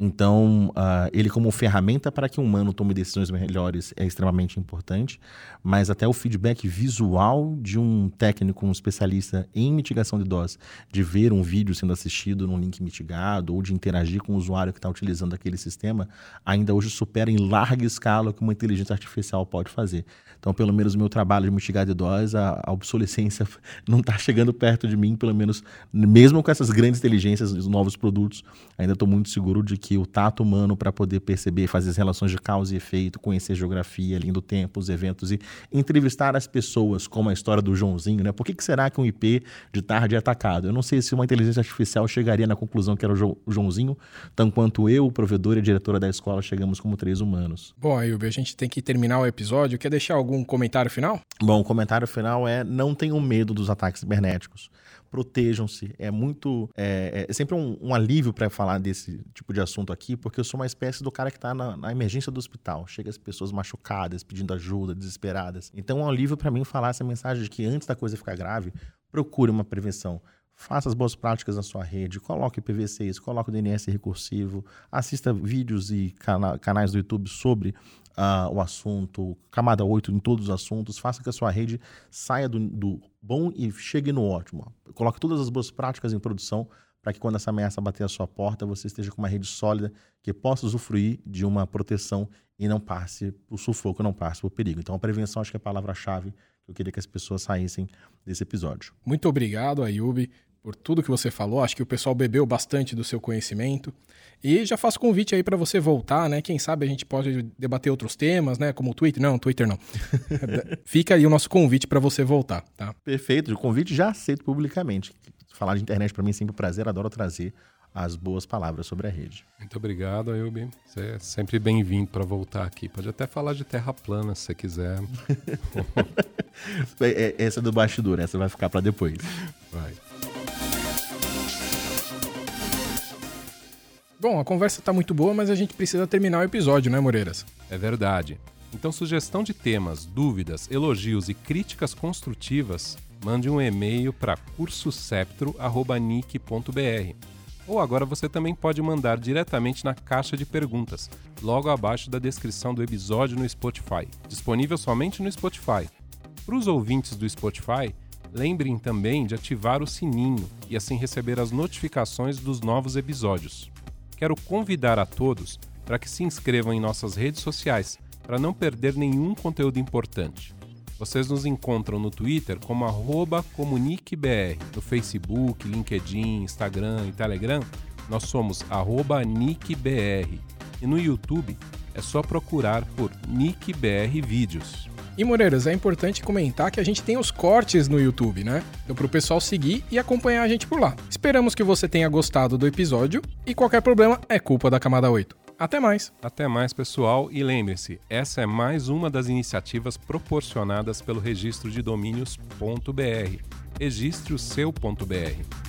Então, uh, ele como ferramenta para que o humano tome decisões melhores é extremamente importante, mas até o feedback visual de um técnico, um especialista em mitigação de dose, de ver um vídeo sendo assistido num link mitigado ou de interagir com o usuário que está utilizando aquele sistema, ainda hoje supera em larga escala o que uma inteligência artificial pode fazer. Então, pelo menos o meu trabalho de mitigar de dose, a, a obsolescência (laughs) não está chegando perto de mim, pelo menos, mesmo com essas grandes inteligências, os novos produtos, ainda estou muito seguro de que o tato humano para poder perceber, fazer as relações de causa e efeito, conhecer geografia, além do tempo, os eventos e entrevistar as pessoas, como a história do Joãozinho, né? Por que, que será que um IP de tarde é atacado? Eu não sei se uma inteligência artificial chegaria na conclusão que era o, o Joãozinho, tanto quanto eu, o provedor e a diretora da escola, chegamos como três humanos. Bom, Ayub, a gente tem que terminar o episódio. Quer deixar algum comentário final? Bom, o comentário final é: não tenham medo dos ataques cibernéticos. Protejam-se. É muito. É, é sempre um, um alívio para falar desse tipo de assunto aqui, porque eu sou uma espécie do cara que está na, na, emergência do hospital. Chega as pessoas machucadas, pedindo ajuda, desesperadas. Então é um alívio para mim falar essa mensagem de que antes da coisa ficar grave, procure uma prevenção. Faça as boas práticas na sua rede, coloque PV6, coloque o DNS recursivo, assista vídeos e cana canais do YouTube sobre uh, o assunto, camada 8 em todos os assuntos, faça que a sua rede saia do, do bom e chegue no ótimo. Coloque todas as boas práticas em produção para que quando essa ameaça bater a sua porta, você esteja com uma rede sólida que possa usufruir de uma proteção e não passe por sufoco, não passe por perigo. Então, a prevenção acho que é a palavra-chave que eu queria que as pessoas saíssem desse episódio. Muito obrigado, Ayub por tudo que você falou. Acho que o pessoal bebeu bastante do seu conhecimento. E já faço convite aí para você voltar, né? Quem sabe a gente pode debater outros temas, né? Como o Twitter. Não, Twitter não. (laughs) Fica aí o nosso convite para você voltar, tá? Perfeito. O convite já aceito publicamente. Falar de internet para mim é sempre um prazer. Adoro trazer as boas palavras sobre a rede. Muito obrigado, Ayubi. Você é sempre bem-vindo para voltar aqui. Pode até falar de terra plana se você quiser. (laughs) É, é, essa é do bastidor, essa vai ficar para depois. Vai. Bom, a conversa tá muito boa, mas a gente precisa terminar o episódio, né, Moreiras? É verdade. Então, sugestão de temas, dúvidas, elogios e críticas construtivas, mande um e-mail para cursoceptro.nic.br. Ou agora você também pode mandar diretamente na caixa de perguntas, logo abaixo da descrição do episódio no Spotify, disponível somente no Spotify. Para os ouvintes do Spotify, lembrem também de ativar o sininho e assim receber as notificações dos novos episódios quero convidar a todos para que se inscrevam em nossas redes sociais para não perder nenhum conteúdo importante. Vocês nos encontram no Twitter como comuniquebr, no Facebook, LinkedIn, Instagram e Telegram nós somos nickbr e no YouTube é só procurar por nickbr vídeos. E Moreiras, é importante comentar que a gente tem os cortes no YouTube, né? Então para o pessoal seguir e acompanhar a gente por lá. Esperamos que você tenha gostado do episódio e qualquer problema é culpa da camada 8. Até mais. Até mais, pessoal. E lembre-se, essa é mais uma das iniciativas proporcionadas pelo registro de domínios.br. Registre o seu.br.